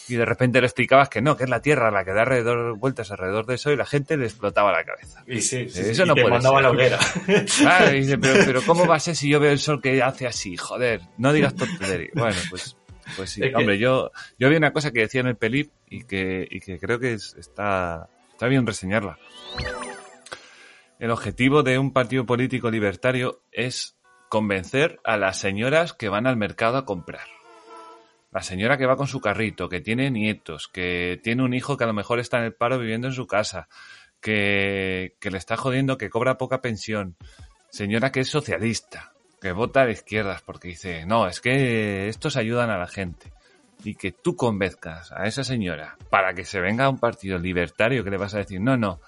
y de repente le explicabas que no, que es la Tierra la que da alrededor, vueltas alrededor de eso y la gente le explotaba la cabeza. Y sí, sí, Eso sí, no y te puede ser. la hoguera. Ah, y dice, pero, pero ¿cómo va a ser si yo veo el sol que hace así? Joder, no digas tonterías. Bueno, pues, pues sí. Es que- Hombre, yo, yo vi una cosa que decía en el pelip y que, y que creo que es- está, está bien reseñarla. El objetivo de un partido político libertario es convencer a las señoras que van al mercado a comprar. La señora que va con su carrito, que tiene nietos, que tiene un hijo que a lo mejor está en el paro viviendo en su casa, que, que le está jodiendo, que cobra poca pensión. Señora que es socialista, que vota de izquierdas porque dice, no, es que estos ayudan a la gente. Y que tú convenzcas a esa señora para que se venga a un partido libertario que le vas a decir, no, no,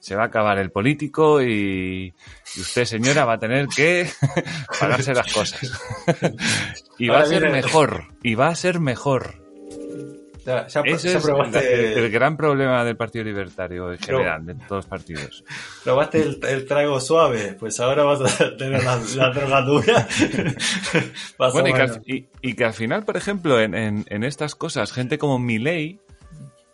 se va a acabar el político y, y usted, señora, va a tener que pagarse las cosas. y va Ahora a ser mejor, y va a ser mejor. Ya, ya, Ese ya es probaste, el, el gran problema del Partido Libertario en general, de todos los partidos. probaste el, el trago suave, pues ahora vas a tener la, la droga dura. Bueno, y que, al, y- y que al final, por ejemplo, en, en- en estas cosas, gente como Milei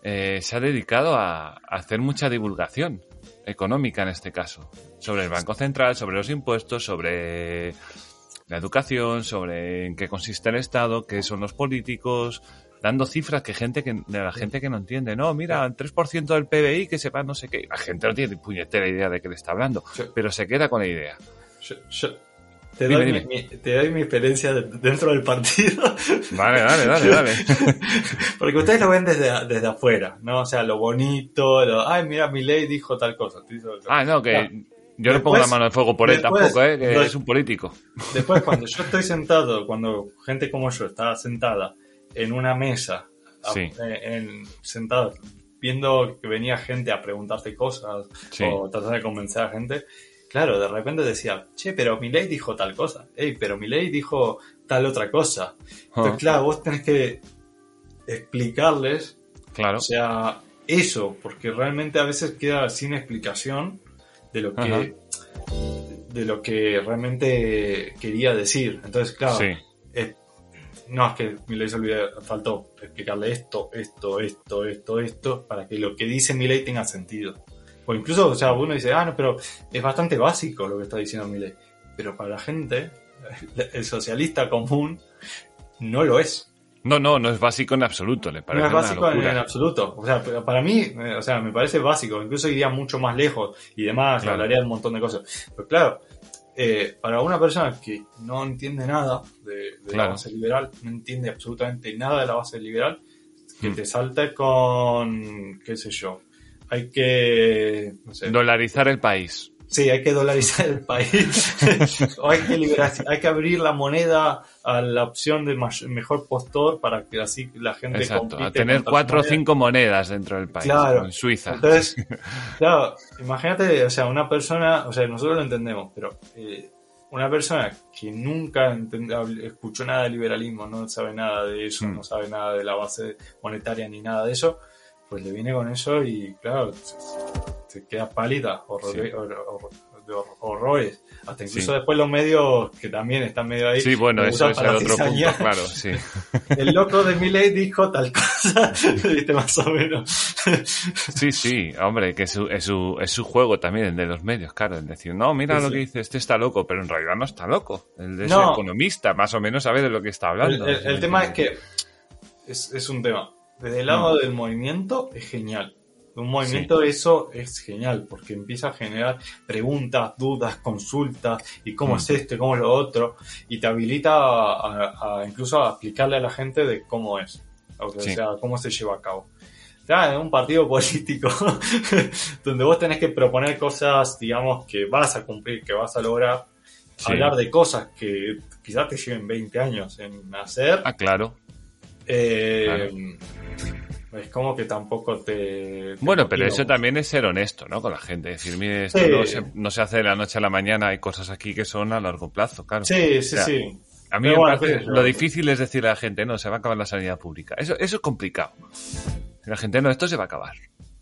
eh, se ha dedicado a, a hacer mucha divulgación económica en este caso, sobre el Banco Central, sobre los impuestos, sobre la educación, sobre en qué consiste el Estado, qué son los políticos, dando cifras que gente que, de la gente que no entiende. No, mira, el 3% del PBI que sepa no sé qué. La gente no tiene puñetera idea de qué le está hablando, pero se queda con la idea. Te, doy Mi, te, doy Mi, experiencia dentro del partido. Vale, dale, dale, dale. Porque ustedes lo ven desde, desde afuera, ¿no? O sea, lo bonito, lo, ay, mira, mi ley dijo tal cosa. Ah, no, que... Yo no pongo la mano en fuego por él tampoco, ¿eh? que es un político. Después, cuando yo estoy sentado, cuando gente como yo está sentada en una mesa, en, sentado, viendo que venía gente a preguntarte cosas o tratar de convencer a gente, claro, de repente decía, che, pero mi ley dijo tal cosa, hey, pero mi ley dijo tal otra cosa. Entonces, ah. claro, vos tenés que explicarles, claro. o sea, eso, porque realmente a veces queda sin explicación de lo que de lo que realmente quería decir. Entonces, claro, no, es que mi ley se olvidó, faltó explicarle esto, esto, esto, esto, esto, para que lo que dice mi ley tenga sentido. O incluso, o sea, uno dice, ah, no, pero es bastante básico lo que está diciendo mi ley. Pero para la gente, el socialista común no lo es. No, no, no es básico en absoluto, le parece. No es básico en, absoluto. O sea, para mí, eh, o sea, me parece básico. Incluso iría mucho más lejos y demás, hablaría de un montón de cosas. Pero claro, eh, para una persona que no entiende nada de, la base liberal, no entiende absolutamente nada de la base liberal, que mm. te salte con, qué sé yo, hay que... Dolarizar el país. Sí, hay que dolarizar el país. o hay que, liberar, hay que abrir la moneda a la opción de mejor postor para que así la gente Exacto, a tener cuatro o cinco monedas dentro del país, claro. en Suiza. Entonces, claro, imagínate, o sea, una persona, o sea, nosotros lo entendemos, pero eh, una persona que nunca escuchó nada de liberalismo, no sabe nada de eso, mm. no sabe nada de la base monetaria ni nada de eso, pues le viene con eso y claro, se, queda pálida, horror, horrores. Hasta incluso después los medios que también están medio ahí. Sí, bueno, eso es el otro punto, claro, sí. El loco de Miley dijo tal cosa, viste más o menos. Sí, sí, hombre, que es su, es su, es su juego también, el de los medios, claro, el decir, no, mira lo que dice, este está loco, pero en realidad no está loco. El de no. economista, más o menos sabe de lo que está hablando. El, tema es que es, es un tema desde el lado del movimiento es genial. Un movimiento eso es genial porque empieza a generar preguntas, dudas, consultas y cómo mm. es esto y cómo es lo otro y te habilita a, incluso a explicarle a la gente de cómo es, o sea, cómo se lleva a cabo. Ya en un partido político donde vos tenés que proponer cosas, digamos, que vas a cumplir, que vas a lograr, hablar de cosas que quizás te lleven 20 años en hacer. Ah, claro. Eh, es como que tampoco te... bueno, pero eso también es ser honesto, ¿no? Con la gente. Decir, mire, esto no, se, hace de la noche a la mañana, hay cosas aquí que son a largo plazo, claro. Sí, sí, sí. A mí me parece, lo difícil es decirle a la gente, no, se va a acabar la sanidad pública. Eso, eso es complicado. La gente, no, esto se va a acabar.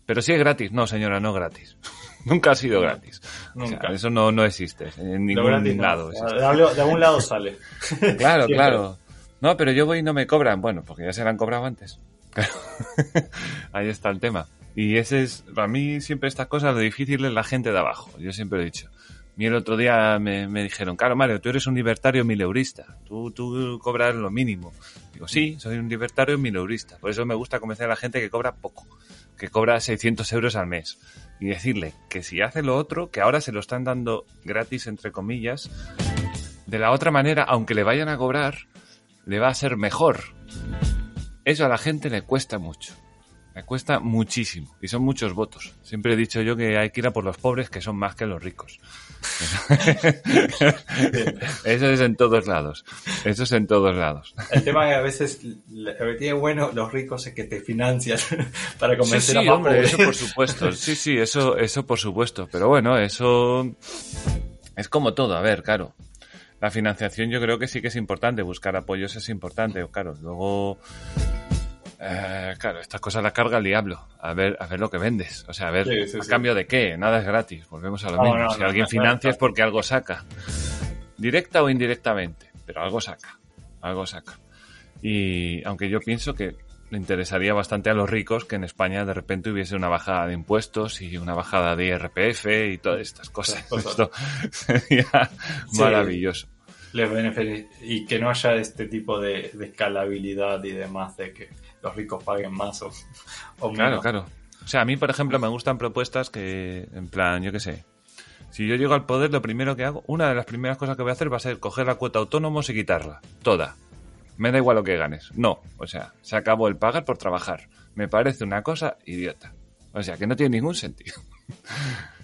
Pero si es gratis, no, señora, no gratis. Nunca ha sido gratis. Nunca. eso no, no existe en ningún lado. De algún lado sale. claro, claro. No, pero yo voy y no me cobran. Bueno, porque ya se la han cobrado antes. Ahí está el tema. Y ese es, para mí siempre estas cosas, lo difícil es la gente de abajo. Yo siempre he dicho. Y el otro día me, dijeron, claro, Mario, tú eres un libertario mileurista. Tú, tú cobras lo mínimo. Digo, sí, soy un libertario mileurista. Por eso me gusta convencer a la gente que cobra poco. Que cobra 600 euros al mes. Y decirle que si hace lo otro, que ahora se lo están dando gratis, entre comillas, de la otra manera, aunque le vayan a cobrar, le va a ser mejor. Eso a la gente le cuesta mucho. Le cuesta muchísimo. Y son muchos votos. Siempre he dicho yo que hay que ir a por los pobres que son más que los ricos. Eso es en todos lados. Eso es en todos lados. El tema que a veces lo que tiene bueno los ricos es que te financian para convencer sí, sí, hombre, eso por supuesto. Sí, sí, eso, eso por supuesto. Pero bueno, eso es como todo. A ver, claro la financiación yo creo que sí que es importante, buscar apoyos es importante, claro, luego... Eh, claro, estas cosas las carga el diablo. A ver, a ver lo que vendes. O sea, a ver, ¿a cambio de qué? Nada es gratis. Volvemos a lo mismo. si alguien financia es porque algo saca. Directa o indirectamente. Pero algo saca. Algo saca. Y aunque yo pienso que le interesaría bastante a los ricos que en España de repente hubiese una bajada de impuestos y una bajada de IRPF y todas estas cosas. Esto sería maravilloso. les y que no haya este tipo de, escalabilidad y demás de que los ricos paguen más o, o menos. Claro, claro. O sea, a mí, por ejemplo, me gustan propuestas que, en plan, yo qué sé, si yo llego al poder, lo primero que hago, una de las primeras cosas que voy a hacer va a ser coger la cuota autónomos y quitarla. Toda. Me da igual lo que ganes. No. O sea, se acabó el pagar por trabajar. Me parece una cosa idiota. O sea, que no tiene ningún sentido.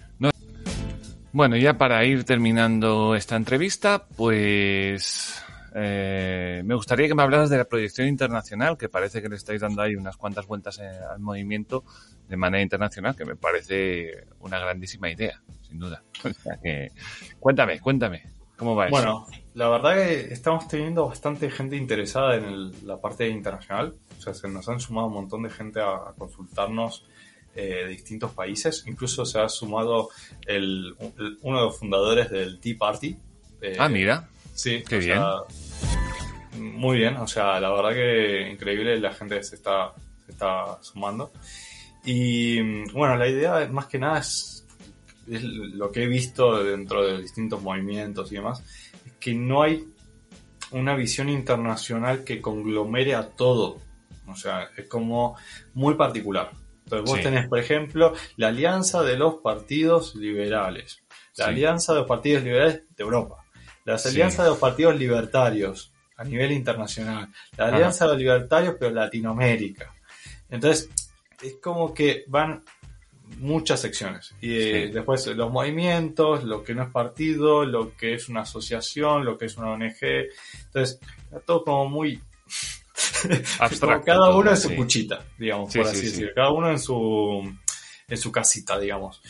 Bueno, ya para ir terminando esta entrevista, pues eh, me gustaría que me hablaras de la proyección internacional, que parece que le estáis dando ahí unas cuantas vueltas al movimiento de manera internacional, que me parece una grandísima idea, sin duda. cuéntame, cuéntame, ¿cómo va eso? Bueno, la verdad que estamos teniendo bastante gente interesada en la parte internacional. O sea, se nos han sumado un montón de gente a consultarnos eh, de distintos países. Incluso se ha sumado el, uno de los fundadores del Tea Party. Eh, ah, mira. Sí, qué bien. muy bien, o sea, la verdad que increíble, la gente se está, se está sumando. Y bueno, la idea más que nada es, es lo que he visto dentro de distintos movimientos y demás, es que no hay una visión internacional que conglomere a todo. O sea, es como muy particular. Entonces vos tenés, por ejemplo, la alianza de los partidos liberales, la alianza de los partidos liberales de Europa, la alianza de los partidos libertarios a nivel internacional, la alianza de los libertarios pero Latinoamérica. Entonces, es como que van muchas secciones. Y eh, después los movimientos, lo que no es partido, lo que es una asociación, lo que es una ONG. Entonces, todo como muy cada uno en su cuchita, digamos, por así decirlo. Cada uno en su, en su casita, digamos.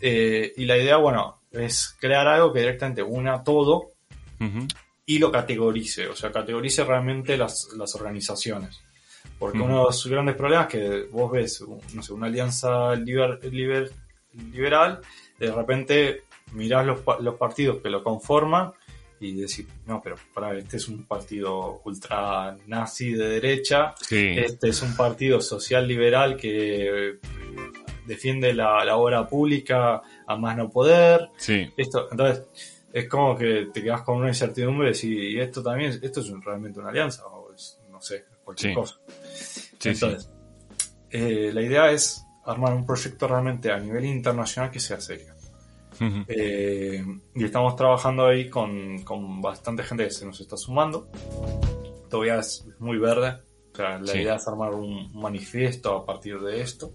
Eh, y la idea, bueno, es crear algo que directamente una todo y lo categorice, o sea, categorice realmente las, las organizaciones. Porque uno de los grandes problemas es que vos ves, no sé, una alianza liber, liberal, de repente mirás los, los partidos que lo conforman y decir, no, pero para este es un partido ultra nazi de derecha, este es un partido social liberal que defiende la, obra pública a más no poder. Esto, entonces, es como que te quedas con una incertidumbre de si esto también, esto es realmente una alianza o cualquier cosa. entonces, eh, la idea es armar un proyecto realmente a nivel internacional que sea serio. Eh, y estamos trabajando ahí con, bastante gente que se nos está sumando. Todavía es muy verde. la idea es armar un manifiesto a partir de esto.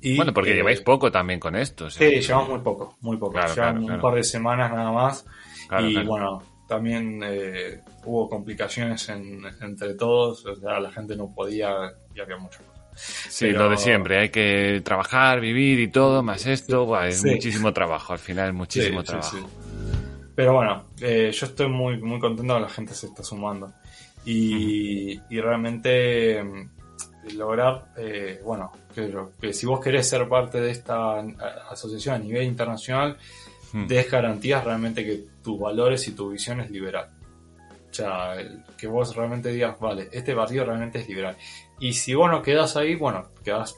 Y, bueno, porque lleváis poco también con esto. Sí, llevamos muy poco, muy poco. Llevamos un par de semanas nada más. y bueno, también eh, hubo complicaciones entre todos. O sea, la gente no podía y había mucho Sí, lo de siempre, hay que trabajar, vivir y todo, más esto, es muchísimo trabajo, al final muchísimo trabajo. Pero bueno, eh, yo estoy muy, muy contento que la gente se está sumando. Y, realmente mm, lograr, eh, bueno, que, si vos querés ser parte de esta asociación a nivel internacional, des garantías realmente que tus valores y tu visión es liberal. O sea, que vos realmente digas, vale, este partido realmente es liberal. Y si vos no quedas ahí, bueno, quedas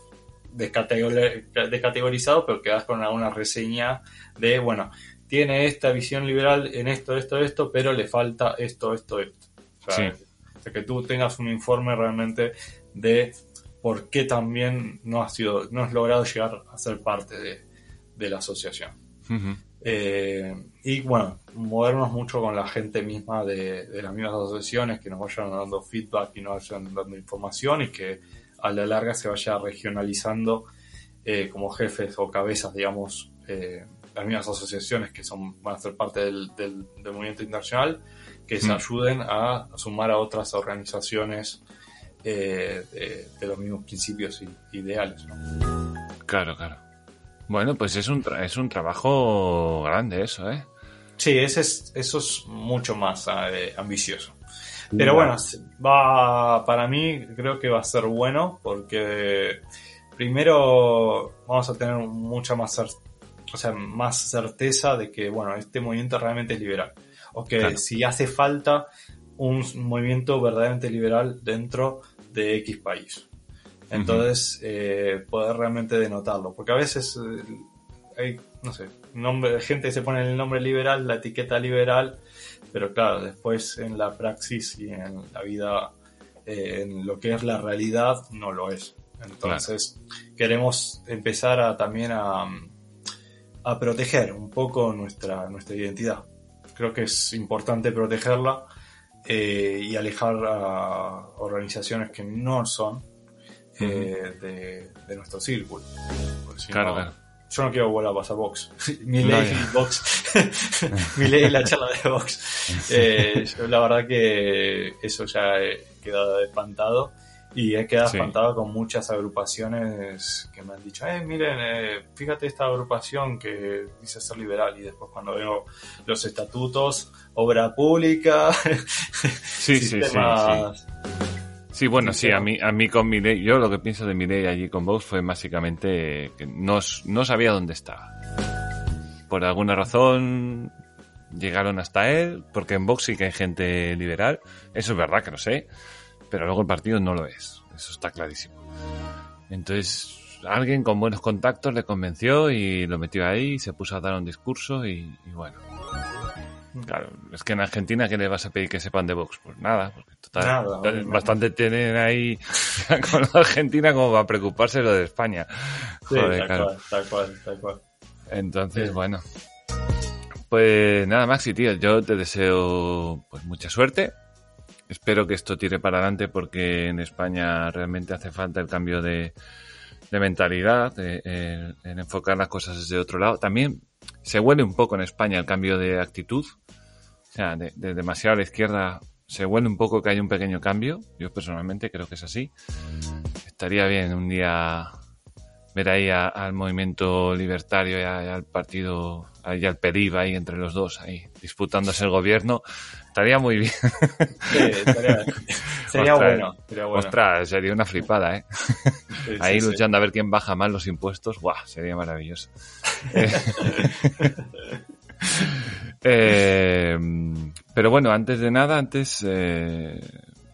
descategorizado, pero quedas con alguna reseña de, bueno, tiene esta visión liberal en esto, esto, esto, pero le falta esto, esto, esto. O sea, que tú tengas un informe realmente de por qué también no has sido, no has logrado llegar a ser parte de, la asociación. Eh, y bueno, movernos mucho con la gente misma de, las mismas asociaciones, que nos vayan dando feedback y nos vayan dando información y que a la larga se vaya regionalizando eh, como jefes o cabezas, digamos, eh, las mismas asociaciones que son van a ser parte del, movimiento internacional, que se mm. ayuden a, sumar a otras organizaciones de, los mismos principios y ideales. Claro, claro. Bueno, pues es un, es un trabajo grande eso, ¿eh? Sí, ese es, eso es mucho más eh, ambicioso. Pero bueno, va, para mí creo que va a ser bueno porque primero vamos a tener mucha más, o sea, más certeza de que, bueno, este movimiento realmente es liberal. O que si hace falta un movimiento verdaderamente liberal dentro de X país. Entonces, eh, poder realmente denotarlo. Porque a veces eh, hay, no sé, nombre, gente se pone el nombre liberal, la etiqueta liberal, pero claro, después en la praxis y en la vida, eh, en lo que es la realidad, no lo es. Entonces, queremos empezar a, también a, a proteger un poco nuestra, nuestra identidad. Creo que es importante protegerla eh, y alejar a organizaciones que no son eh, de, nuestro círculo. claro, Yo no quiero volver a pasar box. mi ley y box. mi ley la charla de box. Eh, yo la verdad que eso ya he quedado espantado y he quedado espantado con muchas agrupaciones que me han dicho, eh, miren, eh, fíjate esta agrupación que dice ser liberal y después cuando veo los estatutos, obra pública, sí, sí, sí, sí, bueno, sí, a mí, a mí con ley yo lo que pienso de ley allí con Vox fue básicamente que no, no sabía dónde estaba. Por alguna razón llegaron hasta él, porque en Vox sí que hay gente liberal, eso es verdad que lo sé, pero luego el partido no lo es. Eso está clarísimo. Entonces, alguien con buenos contactos le convenció y lo metió ahí, se puso a dar un discurso y, bueno. Claro, es que en Argentina, ¿qué le vas a pedir que sepan de Vox? Pues nada, porque total, bastante tienen ahí con Argentina como para preocuparse lo de España. Joder, tal, cual, tal, cual, Entonces, bueno. Pues nada, Maxi, tío, yo te deseo pues mucha suerte espero que esto tire para adelante porque en España realmente hace falta el cambio de, mentalidad, en, enfocar las cosas desde otro lado. También se huele un poco en España el cambio de actitud. O sea, de, demasiado a la izquierda se huele un poco que hay un pequeño cambio. Yo personalmente creo que es así. Estaría bien un día ver ahí al movimiento libertario y, al partido, y al PERIB ahí entre los dos, ahí disputándose el gobierno. Estaría muy bien. sería, bueno, Ostras, sería una flipada, ¿eh? ahí luchando a ver quién baja más los impuestos. ¡Guau! Sería maravilloso. Eh, pero bueno, antes de nada, antes eh,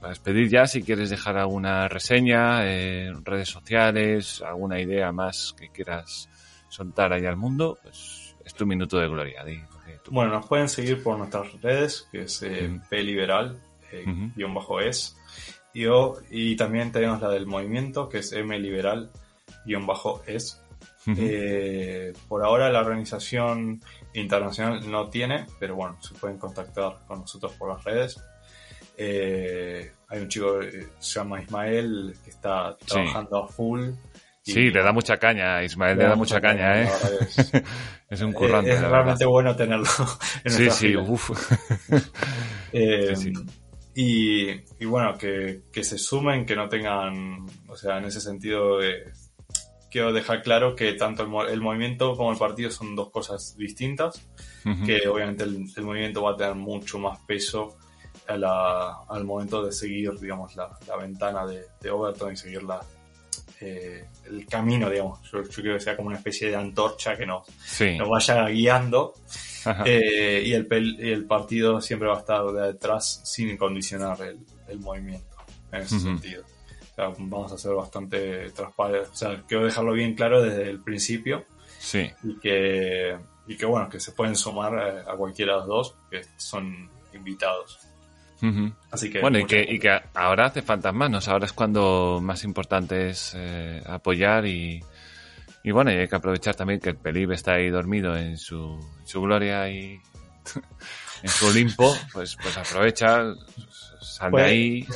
para despedir ya, si quieres dejar alguna reseña, en redes sociales, alguna idea más que quieras soltar ahí al mundo, pues es tu minuto de gloria. Bueno, nos pueden seguir por nuestras redes, que es eh,Pliberal, eh, guion bajo es, y, y también tenemos la del movimiento, que es mliberal, guion bajo es. Eh, por ahora la organización internacional no tiene, pero bueno, se pueden contactar con nosotros por las redes. Eh, hay un chico que se llama Ismael que está trabajando a full. Sí, le da mucha caña, Ismael le da, mucha caña, ¿eh? Es, un currante. Es, realmente bueno tenerlo. En sí, sí, eh, y, bueno, que, se sumen, que no tengan, o sea, en ese sentido, quiero dejar claro que tanto el, movimiento como el partido son dos cosas distintas, que obviamente el, movimiento va a tener mucho más peso al momento de seguir, digamos, la, ventana de, de, Overton y seguir la, eh, el camino, digamos. Yo, creo que sea como una especie de antorcha que nos, nos vaya guiando. Eh, y, el, y el partido siempre va a estar detrás sin condicionar el, movimiento, en ese sentido. vamos a ser bastante transparentes. O sea, quiero dejarlo bien claro desde el principio. Sí. Y que, y que bueno, que se pueden sumar a, a cualquiera de los dos, que son invitados. Así que bueno, y que, y que, ahora hace falta manos, ahora es cuando más importante es eh, apoyar y, y bueno, y hay que aprovechar también que el Pelib está ahí dormido en su, su gloria y en su Olimpo, pues, pues aprovecha, sale pues, ahí.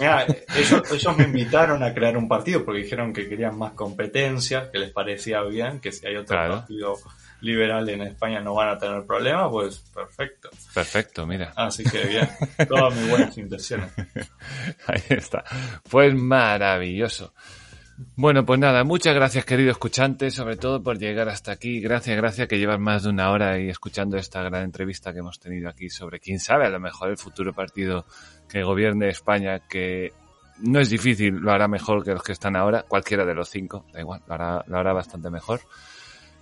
ellos, me invitaron a crear un partido porque dijeron que querían más competencia, que les parecía bien, que si hay otro partido liberal en España no van a tener problemas, pues perfecto. Perfecto, mira. Así que bien, todas mis buenas intenciones. Ahí está. Pues maravilloso. Bueno, pues nada, muchas gracias querido escuchante, sobre todo por llegar hasta aquí. Gracias, gracias que llevas más de una hora ahí escuchando esta gran entrevista que hemos tenido aquí sobre quién sabe, a lo mejor el futuro partido que gobierne España, que no es difícil, lo hará mejor que los que están ahora, cualquiera de los cinco, da igual, lo hará, lo hará bastante mejor.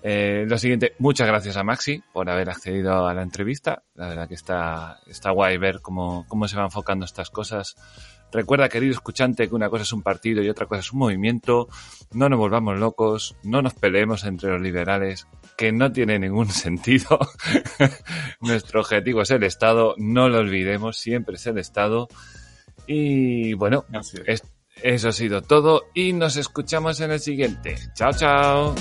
Eh, lo siguiente, muchas gracias a Maxi por haber accedido a la entrevista. La verdad que está, está guay ver cómo, cómo se van enfocando estas cosas Recuerda, querido escuchante, que una cosa es un partido y otra cosa es un movimiento. No nos volvamos locos, no nos peleemos entre los liberales, que no tiene ningún sentido. Nuestro objetivo es el Estado, no lo olvidemos, siempre es el Estado. Y bueno, eso ha sido todo y nos escuchamos en el siguiente. Chao, chao.